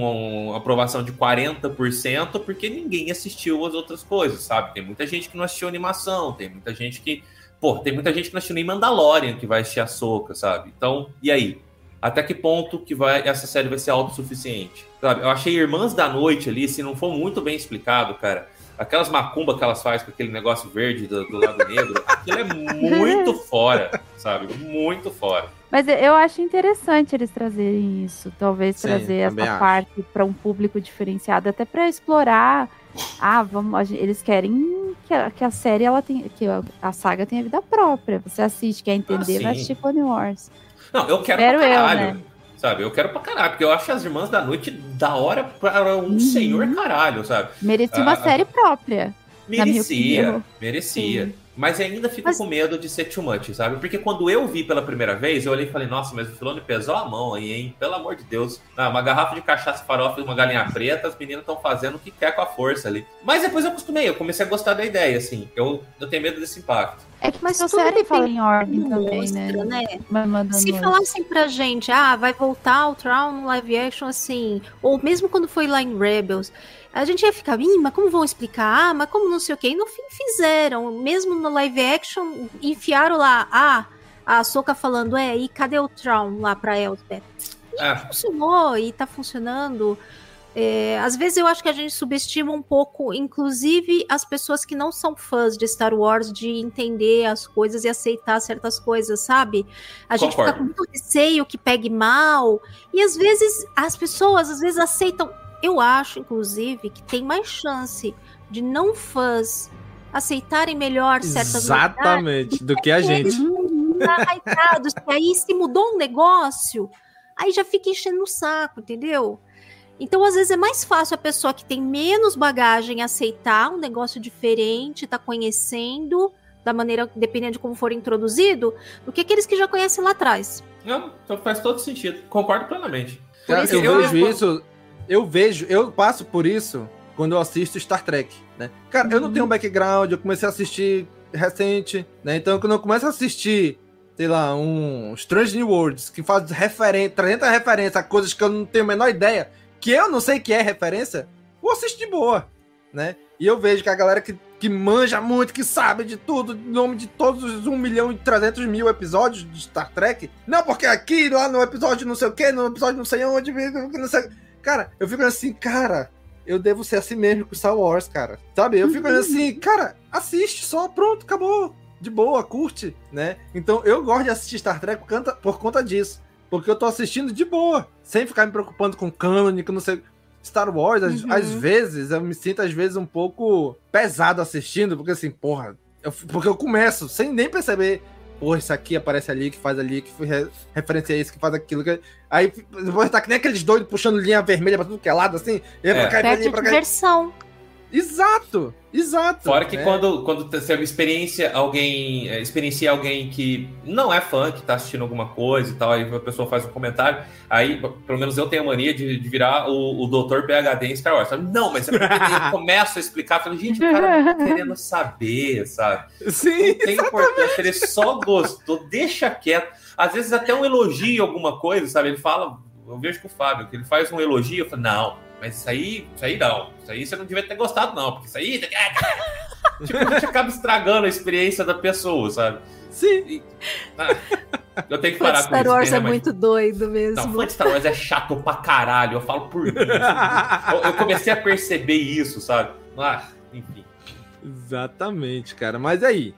uma aprovação de 40%, porque ninguém assistiu as outras coisas, sabe? Tem muita gente que não assistiu animação, tem muita gente que. Pô, tem muita gente que não assistiu nem Mandalorian que vai assistir a Soca, sabe? Então, e aí? Até que ponto que vai essa série vai ser autossuficiente? Sabe? Eu achei Irmãs da Noite ali, se não for muito bem explicado, cara. Aquelas macumba que elas fazem com aquele negócio verde do, do lado negro, *laughs* aquilo é muito fora, sabe? Muito fora. Mas eu acho interessante eles trazerem isso. Talvez Sim, trazer essa acho. parte para um público diferenciado, até para explorar. Ah, vamos, eles querem que a, que a série ela tem, que a, saga tenha vida própria. Você assiste, quer entender, sim. vai assistir Clone Wars. Não, eu quero Espero pra eu, caralho. né? Sabe? Eu quero pra caralho, porque eu acho as Irmãs da Noite da hora para um senhor caralho, sabe? Merecia uma Ah, série própria. minha Merecia, opinião. Mas ainda fico com medo de ser too much, sabe? Porque quando eu vi pela primeira vez, eu olhei e falei, nossa, mas o Filone pesou a mão aí, hein? Pelo amor de Deus. Ah, uma garrafa de cachaça farofa e uma galinha preta, as meninas estão fazendo o que quer com a força ali. Mas depois eu acostumei, eu comecei a gostar da ideia, assim. Eu, eu tenho medo desse impacto. É que Mas mas série depende fala em ordem também, monstro, né? né? Se noite. falassem pra gente, ah, vai voltar o Tron no live action assim, ou mesmo quando foi lá em Rebels, a gente ia ficar, Ih, mas como vão explicar? Ah, mas como não sei o quê? E no fim fizeram, mesmo no live action, enfiaram lá, ah, a Soca falando, é, e cadê o Tron lá pra Elsbeth? É. Funcionou e tá funcionando. É, às vezes eu acho que a gente subestima um pouco, inclusive as pessoas que não são fãs de Star Wars, de entender as coisas e aceitar certas coisas, sabe? A gente fica Concordo. com muito receio que pegue mal. E às vezes as pessoas às vezes aceitam. Eu acho, inclusive, que tem mais chance de não fãs aceitarem melhor certas Exatamente, do que a gente. novidades, arraigados, que aí se mudou um negócio, aí já fica enchendo o saco, entendeu? Então, às vezes, é mais fácil a pessoa que tem menos bagagem aceitar um negócio diferente, tá conhecendo, da maneira, dependendo de como for introduzido, do que aqueles que já conhecem lá atrás. Não, então faz todo sentido. Concordo plenamente. Porque eu, vejo isso, eu vejo, eu passo por isso quando eu assisto Star Trek, né? Cara, eu não tenho um background, eu comecei a assistir recente, né? Então, quando eu começo a assistir, sei lá, um Strange New Worlds, que faz referência, 300 referências a coisas que eu não tenho a menor ideia, que eu não sei que é referência, eu assisto de boa, né? E eu vejo que a galera que, que manja muito, que sabe de tudo, em nome de todos os 1 milhão e 300 mil episódios de Star Trek. Não, porque aqui, lá no episódio não sei o que, no episódio não sei onde, não sei... Cara, eu fico assim, cara, eu devo ser assim mesmo com Star Wars, cara. Sabe? Eu fico assim, cara, assiste só, pronto, acabou. De boa, curte, né? Então eu gosto de assistir Star Trek por conta, disso. Porque eu tô assistindo de boa, sem ficar me preocupando com canon, com não sei... Star Wars, às, Uhum. às vezes, eu me sinto às vezes um pouco pesado assistindo, porque assim, porra, eu- porque eu começo sem nem perceber, porra, isso aqui aparece ali, que faz ali, que re, referência a isso, que faz aquilo. Que, aí depois tá que nem aqueles doidos puxando linha vermelha pra tudo que é lado, assim, aí pra cá, Perde pra cá. diversão. Exato, exato. Fora que né? quando, quando você experiência alguém, é, experiencia alguém que não é fã, que tá assistindo alguma coisa e tal, aí a pessoa faz um comentário, aí pelo menos eu tenho a mania de, de virar o, o doutor PHD em Star Wars. Sabe? Não, mas é porque eu *laughs* começo a explicar, falo, gente, o cara tá querendo saber, sabe? Sim, não tem importância, ele só gostou, deixa quieto. Às vezes até um elogio, alguma coisa, sabe? Ele fala, eu vejo com o Fábio, que ele faz um elogio, eu falo, não, mas isso aí, isso aí não. Isso aí você não devia ter gostado, não, porque isso aí. *laughs* tipo, a gente acaba estragando a experiência da pessoa, sabe? Sim. E- ah, eu tenho que Fã parar com Star isso. Wars né, é mas- muito doido mesmo. Não, fã de Star Wars é chato pra caralho. Eu falo por mim. assim. *laughs* eu, eu comecei a perceber isso, sabe? Ah, enfim. Exatamente, cara. Mas aí,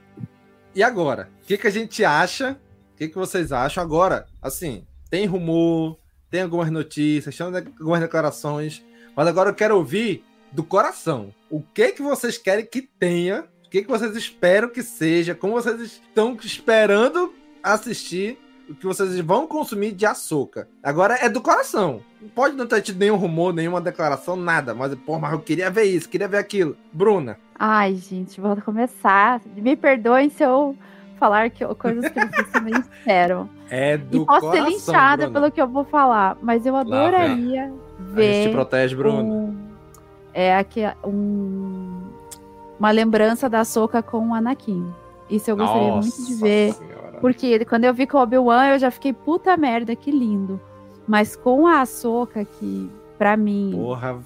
e agora? O que, que a gente acha? O que, que vocês acham agora? Assim, tem rumor, tem algumas notícias, tem algumas declarações, mas agora eu quero ouvir do coração. O que que vocês querem que tenha? O que que vocês esperam que seja? Como vocês estão esperando assistir? O que vocês vão consumir de açúcar? Agora é do coração. Pode não ter tido nenhum rumor, nenhuma declaração, nada. Mas, pô, mas eu queria ver isso, queria ver aquilo. Bruna. Ai, gente, vou começar. Me perdoem se eu falar que, coisas que vocês também *laughs* esperam. É do E posso coração, ser linchada Bruna. pelo que eu vou falar, mas eu adoraria A gente ver. te protege, Bruno. um- é aqui um uma lembrança da Soca com o Anakin. Isso eu gostaria Nossa muito de ver. Senhora. Porque quando eu vi com o Obi-Wan, eu já fiquei, puta merda, que lindo. Mas com a Ahsoka, que pra mim Porra.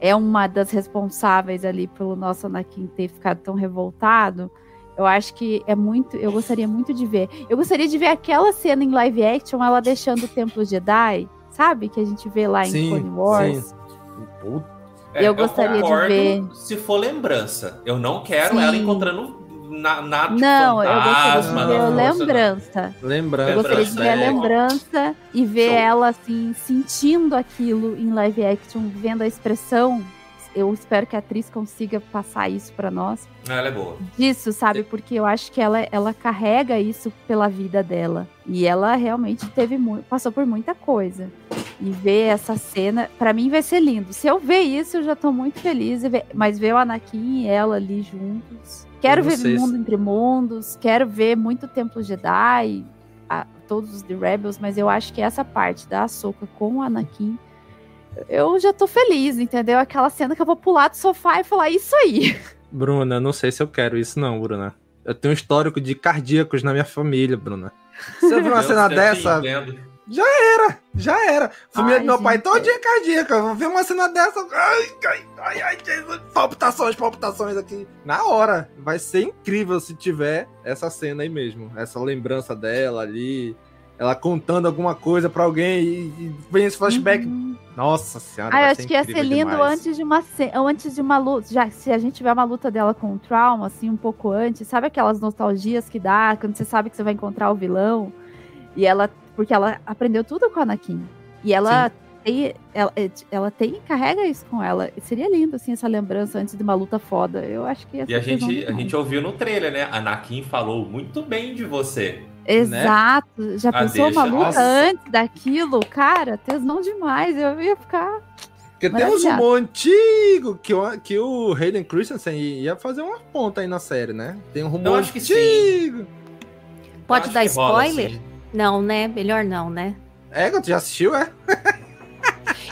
é uma das responsáveis ali pelo nosso Anakin ter ficado tão revoltado, eu acho que é muito. Eu gostaria muito de ver. Eu gostaria de ver aquela cena em live action, ela deixando o Templo Jedi, sabe? Que a gente vê lá em Sim, Clone Wars. sim. Puta. É, Eu gostaria de concordo ver. Se for lembrança. Eu não quero Sim. ela encontrando na, nada de Não, eu gostaria de ver não, a não. lembrança. Eu Lembrança. gostaria de ver a é. lembrança e ver Show. ela assim, sentindo aquilo em live action, vendo a expressão. Eu espero que a atriz consiga passar isso pra nós. Ah, Ela é boa. Disso, sabe? Porque eu acho que ela, ela carrega isso pela vida dela. E ela realmente teve muito, passou por muita coisa. E ver essa cena, pra mim vai ser lindo. Se eu ver isso, eu já tô muito feliz. Mas ver o Anakin e ela ali juntos. Quero ver se- Mundo Entre Mundos, quero ver muito Templo Jedi, a- todos os The Rebels, mas eu acho que essa parte da Ahsoka com o Anakin, eu já tô feliz, entendeu? Aquela cena que eu vou pular do sofá e falar isso aí. Bruna, não sei se eu quero isso não, Bruna. Eu tenho um histórico de cardíacos na minha família, Bruna. Se eu ver uma Eu- cena dessa, já era, já era. Família Ai, do meu pai gente. todo dia cardíaca. Eu vou ver uma cena dessa, ai, ai, ai, ai, Jesus. palpitações, palpitações aqui. Na hora, vai ser incrível se tiver essa cena aí mesmo, essa lembrança dela ali, ela contando alguma coisa pra alguém e, e vem esse flashback. Uhum. Nossa senhora, Ah, eu acho que ia ser lindo demais. antes de uma antes de uma luta. Já, se a gente tiver uma luta dela com o trauma, assim, um pouco antes, sabe aquelas nostalgias que dá quando você sabe que você vai encontrar o vilão? E ela. Porque ela aprendeu tudo com a Anakin. E ela tem. Ela, ela tem carrega isso com ela. E seria lindo, assim, essa lembrança antes de uma luta foda. Eu acho que ia E a gente, a gente ouviu no trailer, né? Anakin falou muito bem de você. Exato. Já Ah, pensou uma luta nossa. antes daquilo? Cara, tesão demais. Eu ia ficar. Porque tem uns Maravilhado. rumor antigo que o, que o Hayden Christensen ia fazer uma ponta aí na série, né? Tem um rumor Eu acho que sim. antigo. Pode acho dar que rola, spoiler? sim. Não, né? Melhor não, né? É, tu já assistiu, é?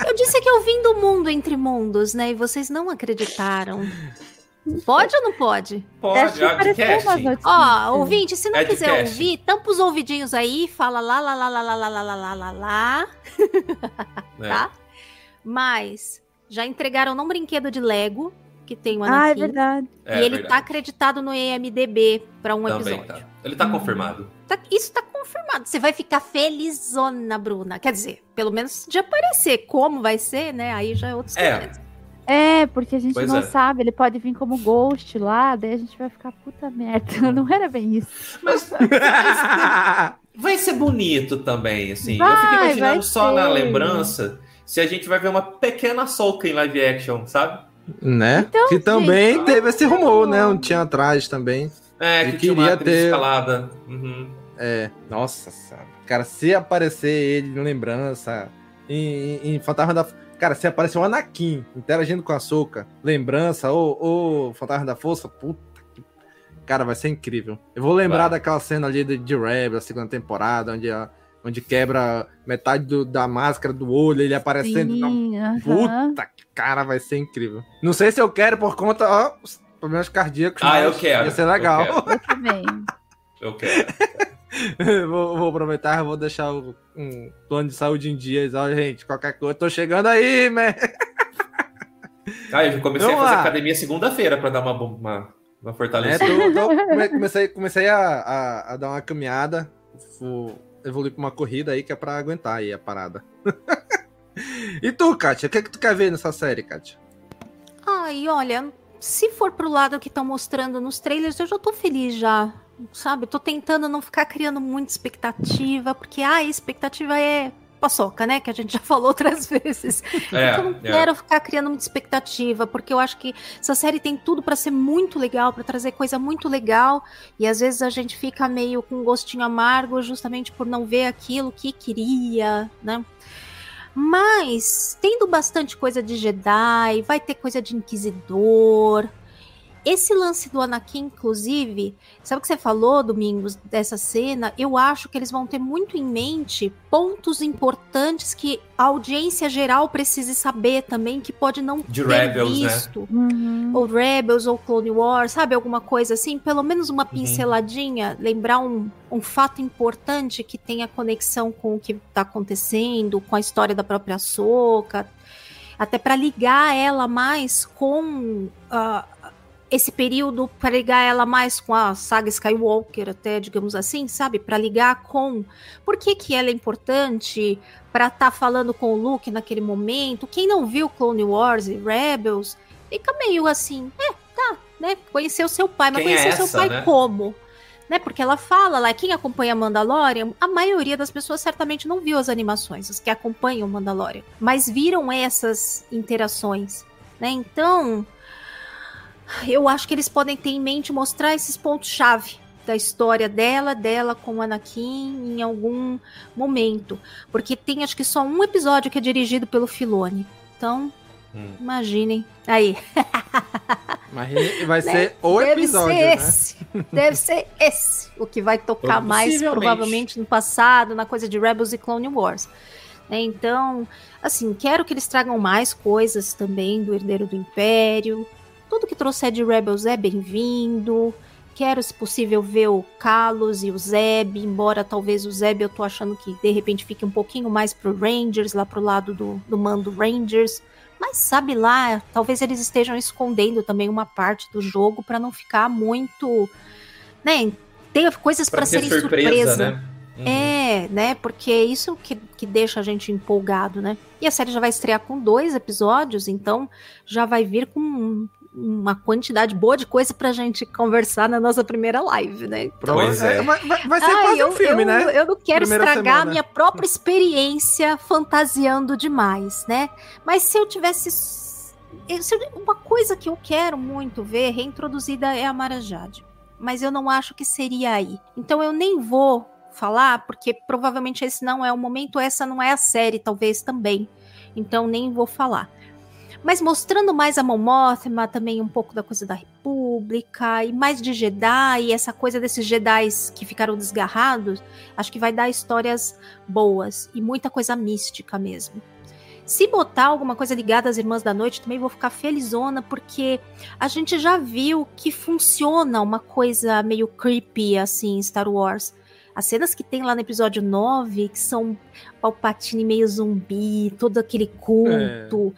Eu disse que eu vim do mundo entre mundos, né? E vocês não acreditaram. *laughs* Pode ou não pode? Pode, notícias. Ó, ouvinte, se não É quiser casting. ouvir, tampa os ouvidinhos aí, fala lá, lá, lá, lá, lá, lá, lá, lá, lá, lá, lá, né? tá? Mas já entregaram num brinquedo de Lego, que tem o Ah, é Anakin. verdade. É, e ele verdade. tá acreditado no IMDB pra um Também episódio. tá. Ele tá confirmado. Tá- isso tá confirmado. Você vai ficar felizona, Bruna. Quer dizer, pelo menos de aparecer. Como vai ser, né? Aí já é outros É. 500. É, porque a gente Pois não é. sabe, ele pode vir como ghost lá, daí a gente vai ficar puta merda. *laughs* Não era bem isso. Mas *laughs* vai ser bonito também, assim. eu Vai, fico imaginando só na ser. lembrança se a gente vai ver uma pequena Soca em live action, sabe? né? Então, que também gente, teve esse rumor, né? Um tinha atrás também. É, que tinha uma queria ter- escalada. Uhum. É, nossa senhora. Cara, se aparecer ele em lembrança, em, em, em Fantasma da... Cara, se aparecer um Anakin interagindo com a Soca, lembrança, ou, ou Fantasma da Força, puta que... Cara, vai ser incrível. Eu vou lembrar Vai. daquela cena ali de, de Rebel, a segunda temporada, onde, a, onde quebra metade do- da máscara do olho, ele aparecendo... Sim, aham. Puta, que cara, vai ser incrível. Não sei se eu quero por conta, ó, os problemas cardíacos. Ah, mas eu quero, Ia ser eu legal. Eu também. Eu quero. *laughs* vou, vou aproveitar, vou deixar o- um plano de saúde em dias. Olha, gente, qualquer coisa, tô chegando aí, man. *laughs* Ah, eu já comecei Vamos a fazer lá. academia segunda-feira pra dar uma, uma, uma É, fortalecida. tô- tô- come- comecei comecei a, a- a dar uma caminhada, evoluir pra uma corrida aí que é pra aguentar aí a parada. *laughs* e tu, Kátia, o que, é que tu quer ver nessa série, Kátia? Ai, olha, se for pro lado que estão mostrando nos trailers, eu já tô feliz já. Sabe? Tô tentando não ficar criando muita expectativa, porque ah, a expectativa é paçoca, né? Que a gente já *laughs* falou outras vezes. É, Então eu não é. quero ficar criando muita expectativa, porque eu acho que essa série tem tudo pra ser muito legal, pra trazer coisa muito legal, e às vezes a gente fica meio com um gostinho amargo justamente por não ver aquilo que queria, né? Mas tendo bastante coisa de Jedi, vai ter coisa de Inquisidor. Esse lance do Anakin, inclusive, sabe o que você falou, Domingos, dessa cena? Eu acho que eles vão ter muito em mente pontos importantes que a audiência geral precise saber também, que pode não De ter Rebels, né? visto. Ou Rebels, ou Clone Wars, sabe? Alguma coisa assim, pelo menos Uhum. uma pinceladinha, lembrar um, um fato importante que tenha conexão com o que tá acontecendo, com a história da própria Soca, até para ligar ela mais com ah, esse período, para ligar ela mais com a saga Skywalker, até digamos assim, sabe? Para ligar com por que, que ela é importante para estar falando com o Luke naquele momento. Quem não viu Clone Wars e Rebels fica meio assim, é, tá, né? Conheceu seu pai, mas Quem é conheceu seu essa, pai né? como? Né, porque ela fala lá, quem acompanha Mandalorian, a maioria das pessoas certamente não viu as animações, os que acompanham Mandalorian, mas viram essas interações, né? Então, eu acho que eles podem ter em mente mostrar esses pontos-chave da história dela, dela com o Anakin em algum momento, porque tem acho que só um episódio que é dirigido pelo Filone. Então, Hum. imaginem. Aí. *laughs* Vai Né? ser o Deve episódio, ser né? esse. Deve ser esse o que vai tocar mais provavelmente no passado, na coisa de Rebels e Clone Wars. Né, Então, assim, quero que eles tragam mais coisas também do Herdeiro do Império. Tudo que trouxer de Rebels é bem-vindo. Quero, se possível, ver o Carlos e o Zeb, embora talvez o Zeb eu tô achando que de repente fique um pouquinho mais pro Rangers, lá pro lado do, do mando Rangers. Mas sabe lá, talvez eles estejam escondendo também uma parte do jogo para não ficar muito, né, ter coisas para serem surpresa, surpresa. né? Uhum. É, né? Porque é isso que, que deixa a gente empolgado, né? E a série já vai estrear com dois episódios, então já vai vir com uma quantidade boa de coisa pra gente conversar na nossa primeira live, né? Então, Pois é. Vai, vai- vai ser Ai, quase eu, um filme, eu- né? Eu não quero Primeira estragar semana. a minha própria experiência fantasiando demais, né? Mas se eu tivesse. Uma coisa que eu quero muito ver reintroduzida é a Mara Jade. Mas eu não acho que seria aí. Então eu nem vou falar, porque provavelmente esse não é o momento, essa não é a série, talvez também. Então nem vou falar. Mas mostrando mais a Mon Mothma, também um pouco da coisa da República, e mais de Jedi, e essa coisa desses Jedis que ficaram desgarrados, acho que vai dar histórias boas e muita coisa mística mesmo. Se botar alguma coisa ligada às Irmãs da Noite, também vou ficar felizona, porque a gente já viu que funciona uma coisa meio creepy, assim, em Star Wars. As cenas que tem lá no episódio 9, que são Palpatine meio zumbi, todo aquele culto.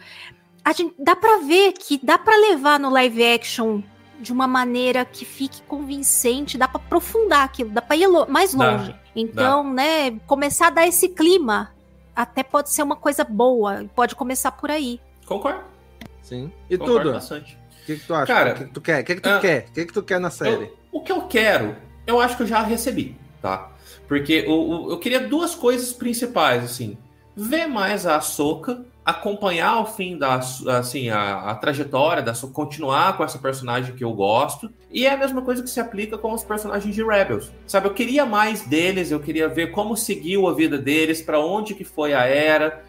A gente, dá pra ver que dá pra levar no live action de uma maneira que fique convincente, dá pra aprofundar aquilo, dá pra ir lo- mais Dá, longe. Então, né, começar a dar esse clima até pode ser uma coisa boa, pode começar por aí. Concordo. Sim. E Concordo tudo? bastante. O que, que tu acha? Cara, o que, que tu quer? O que, que tu ah, quer? O que, que tu quer na série? Eu- o que eu quero, eu acho que eu já recebi, tá? Porque o- eu queria duas coisas principais, assim. Ver mais a Ahsoka, acompanhar o fim da, assim, a, a trajetória da continuar com essa personagem que eu gosto. E é a mesma coisa que se aplica com os personagens de Rebels. Sabe, eu queria mais deles, eu queria ver como seguiu a vida deles, pra onde que foi a era.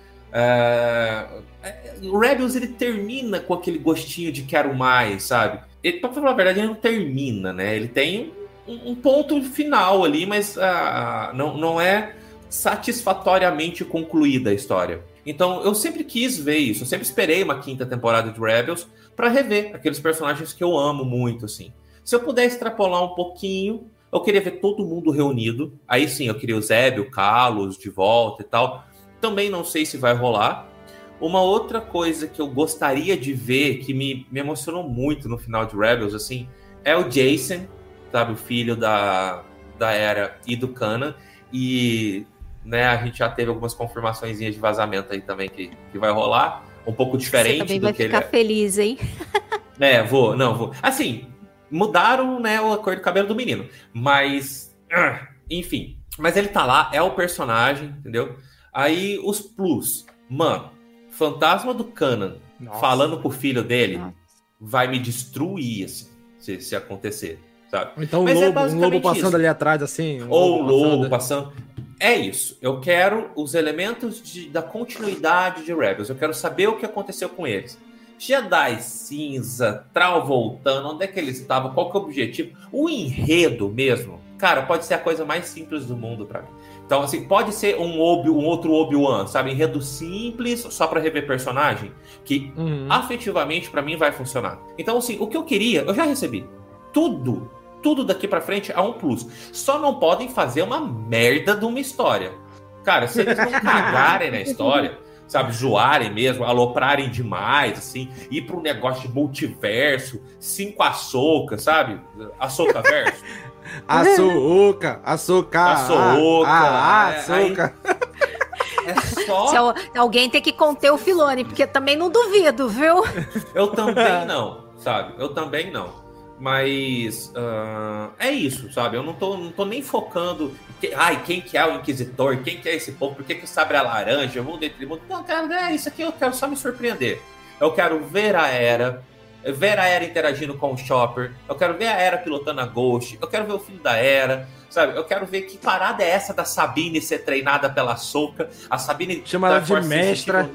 O Rebels ele termina com aquele gostinho de quero mais, sabe? Ele, pra falar a verdade, ele não termina, né? Ele tem um, um ponto final ali, mas ah, não, não é satisfatoriamente concluída a história. Então eu sempre quis ver isso, eu sempre esperei uma quinta temporada de Rebels pra rever aqueles personagens que eu amo muito, assim. Se eu puder extrapolar um pouquinho, eu queria ver todo mundo reunido. Aí sim, eu queria o Zeb, o Carlos de volta e tal. Também não sei se vai rolar. Uma outra coisa que eu gostaria de ver, que me, me emocionou muito no final de Rebels, assim, é o Jason, sabe, o filho da, da Era e do Kanan. E né, a gente já teve algumas confirmações de vazamento aí também que, que vai rolar. Um pouco Você diferente também do vai que ele ficar é. feliz, hein? É, vou, não, vou. Assim, mudaram, né, a cor do cabelo do menino. Mas, ah, enfim. Mas ele tá lá, é o personagem, entendeu? Aí os plus. Mano, fantasma do Nossa. falando pro filho dele vai me destruir, assim, se, se acontecer, sabe? Então o é lobo, um basicamente lobo passando isso. ali atrás, assim. um Ou o lobo passando. passando. É isso. Eu quero os elementos de- da continuidade de Rebels. Eu quero saber o que aconteceu com eles. Jedi cinza, Trau voltando, onde é que eles estavam, qual que é o objetivo? O enredo mesmo, cara, pode ser a coisa mais simples do mundo para mim. Então, assim, pode ser um, Obi, um outro Obi-Wan, sabe? Enredo simples, só para rever personagem, que Uhum. afetivamente para mim vai funcionar. Então, assim, o que eu queria, eu já recebi. Tudo, tudo daqui para frente é um plus. Só não podem fazer uma merda de uma história. Cara, se eles não *laughs* cagarem na história, sabe, zoarem mesmo, aloprarem demais, assim, ir para um negócio de multiverso, cinco açoucas, sabe? Açouca verso. *laughs* Açúcar, açúcar, Açouca, ah, ah, é, açúcar. É só. Se al- alguém tem que conter o Filone, porque também não duvido, viu? Eu também *laughs* não, sabe? Eu também não. Mas ah, é isso, sabe? Eu não tô, não tô nem focando. Que, ai, quem que é o Inquisitor? Quem que é esse povo? Por que, que o sabre é laranja? O mundo entre mundo. Não, cara, é isso aqui eu quero só me surpreender. Eu quero ver a Era, ver a Era interagindo com o Chopper. Eu quero ver a Era pilotando a Ghost. Eu quero ver o filho da Era. Sabe, eu quero ver que parada é essa da Sabine ser treinada pela Soca. A Sabine Chama ela da de mestra.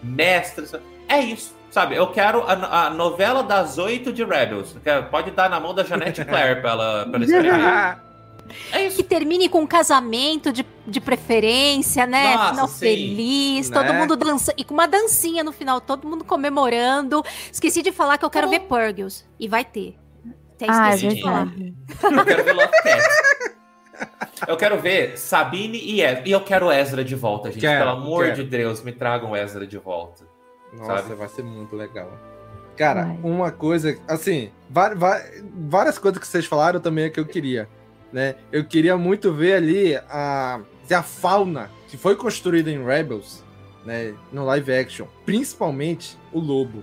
Mestra. É isso. Sabe, eu quero a, a novela das oito de Rebels. Pode dar na mão da Janete *laughs* Claire pra ela, pra ela escrever. *laughs* É isso. Que termine com um casamento de, de preferência, né? Nossa, final sim. feliz, todo Né? mundo dançando. E com uma dancinha no final, todo mundo comemorando. Esqueci de falar que eu quero ver Purgles. E vai ter. Até Ah, é esqueci de falar. verdade. Eu quero ver Lovecraft. *laughs* Eu quero ver Sabine e Ezra. E eu quero Ezra de volta, gente. Quero, Pelo amor quero. de Deus, me tragam Ezra de volta. Nossa, Sabe? vai ser muito legal. Cara, Vai. uma coisa, assim, várias coisas que vocês falaram também é que eu queria, né? Eu queria muito ver ali a, a fauna que foi construída em Rebels, né, no live action, principalmente o lobo.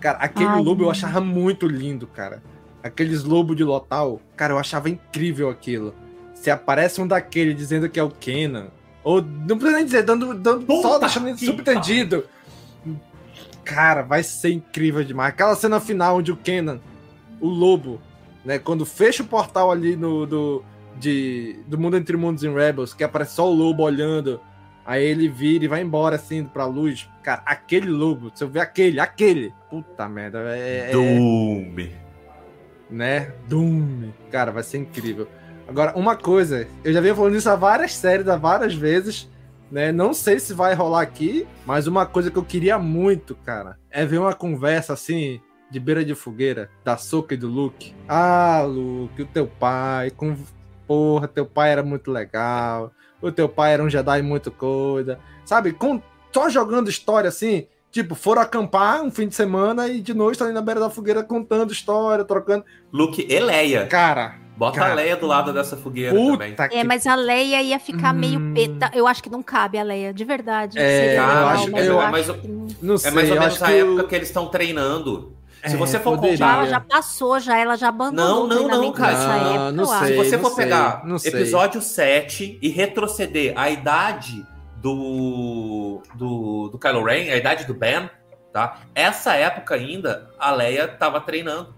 Cara, aquele Ai, lobo eu achava muito lindo, cara. Aqueles lobos de Lotal, cara, eu achava incrível aquilo. Se aparece um daquele dizendo que é o Kenan, ou não precisa nem dizer, dando, dando só deixando subentendido. Cara, vai ser incrível demais. Aquela cena final onde o Kenan, o lobo, né, quando fecha o portal ali no do, de, do mundo entre mundos em Rebels, que aparece só o lobo olhando, aí ele vira e vai embora assim pra luz. Cara, aquele lobo, se eu ver aquele, aquele, puta merda, é, é- Doom. né? Doom. Cara, vai ser incrível. Agora, uma coisa, eu já venho falando isso há várias séries, há várias vezes, né? Não sei se vai rolar aqui, mas uma coisa que eu queria muito, cara, é ver uma conversa assim, de beira de fogueira, da Soca e do Luke. Ah, Luke, o teu pai, com... porra, teu pai era muito legal, o teu pai era um Jedi muito coisa, sabe? Com... Só jogando história assim, Tipo, foram acampar um fim de semana e de noite estão ali na beira da fogueira contando história, trocando. Luke e Leia. Cara, Bota cara. a Leia do lado dessa fogueira também. É, mas a Leia ia ficar meio Hum. peta. Eu acho que não cabe a Leia, de verdade. É, Seria eu legal, acho- mas eu- eu mas acho eu- que não- É sei, mais ou eu menos a que época o- que eles estão treinando. Se É, você for poderia. Já, ela já passou, já, ela já abandonou Não, não, não, cara. nessa Não, época, não eu acho. Se sei. você for sei, pegar não sei. episódio 7 e retroceder a idade do, do, do Kylo Ren, a idade do Ben, tá? Essa época ainda, a Leia tava treinando.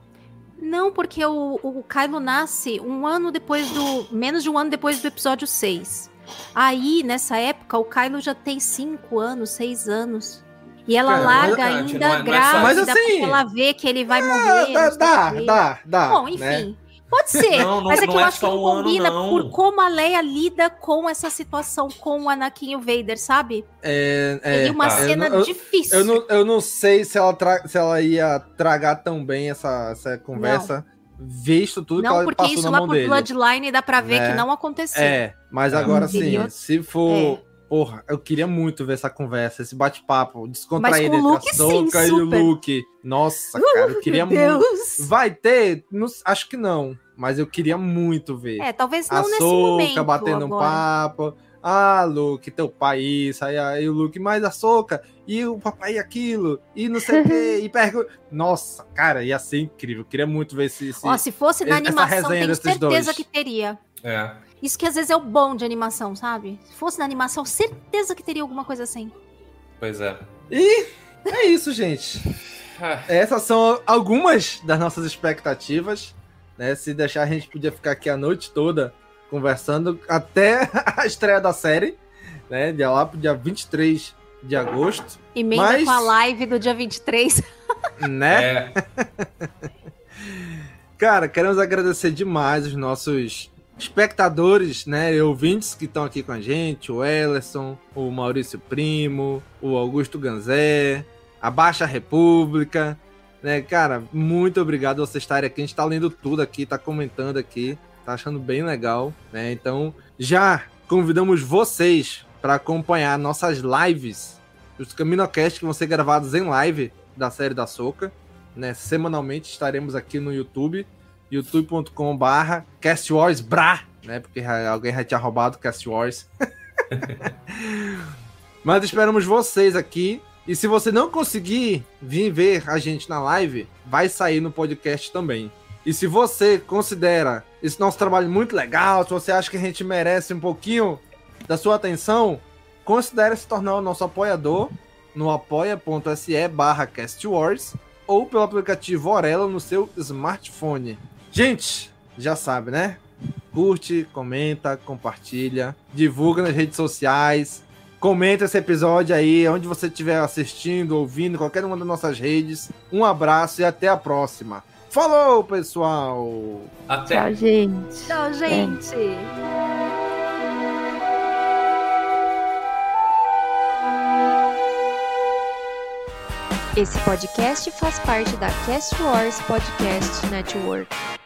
Não, porque o, o Kylo nasce um ano depois do. menos de um ano depois do episódio 6. Aí, nessa época, o Kylo já tem 5 anos, 6 anos. E ela Cara, larga mas, ainda não é- não é grávida, Mas assim, porque ela vê que ele vai Ah, morrer. dá, dá, dá, dá, Bom, enfim. né? Pode ser, Não, não- mas é que não eu é acho que não um ano, combina não. por como a Leia lida com essa situação com o Anakin e o Vader, sabe? É, é, Seria uma tá. eu cena não- eu- difícil. Eu não, eu não sei se ela, tra- se ela ia tragar tão bem essa, essa conversa, visto tudo que Não, ela porque passou isso na lá mão por dele. Bloodline dá pra ver Né? que não aconteceu. É, mas agora sim, se for. É. Porra, eu queria muito ver essa conversa, esse bate-papo descontraído entre Luke, a Soca sim, e o. Luke. Nossa, *laughs* cara, eu queria muito. Deus! Vai ter? Não- acho que não, mas eu queria muito ver. É, talvez a não nesse Soca momento batendo um agora. papo. Ah, Luke, teu pai isso. Aí, aí o Luke, mas a Soca, e o papai aquilo, e não sei o quê, *laughs* e pergunta. Nossa, cara, ia ser incrível. Eu queria muito ver esse. esse- Ó, se fosse na animação, resenha tenho certeza dois. que teria. É. Isso que às vezes é o bom de animação, sabe? Se fosse na animação, certeza que teria alguma coisa assim. Pois é. E é isso, gente. *laughs* Ah, Essas são algumas das nossas expectativas. Né? Se deixar, a gente podia ficar aqui a noite toda conversando até *laughs* a estreia da série, né? Dia lá pro dia 23 de agosto. Emenda Mas- com a live do dia 23. *laughs* Né? É, *laughs* Cara, queremos agradecer demais os nossos espectadores, né, e ouvintes que estão aqui com a gente, o Ellerson, o Maurício Primo, o Augusto Ganzé, a Baixa República, né, cara, muito obrigado por vocês estarem aqui, a gente tá lendo tudo aqui, tá comentando aqui, tá achando bem legal, né, então já convidamos vocês para acompanhar nossas lives, os CaminoCast que vão ser gravados em live da série da Soca, né, semanalmente estaremos aqui no YouTube, youtube.com barra castwarsbra, né, porque alguém já tinha roubado Cast Wars. *laughs* Mas esperamos vocês aqui. E se você não conseguir vir ver a gente na live, vai sair no podcast também. E se você considera esse nosso trabalho muito legal, se você acha que a gente merece um pouquinho da sua atenção, considere se tornar o nosso apoiador no apoia.se barra castwars ou pelo aplicativo Orelo no seu smartphone. Gente, já sabe, né? Curte, comenta, compartilha, divulga nas redes sociais, comenta esse episódio aí, onde você estiver assistindo, ouvindo, qualquer uma das nossas redes. Um abraço e até a próxima. Falou, pessoal! até. Tchau, gente. Tchau, gente. Esse podcast faz parte da Cast Wars Podcast Network.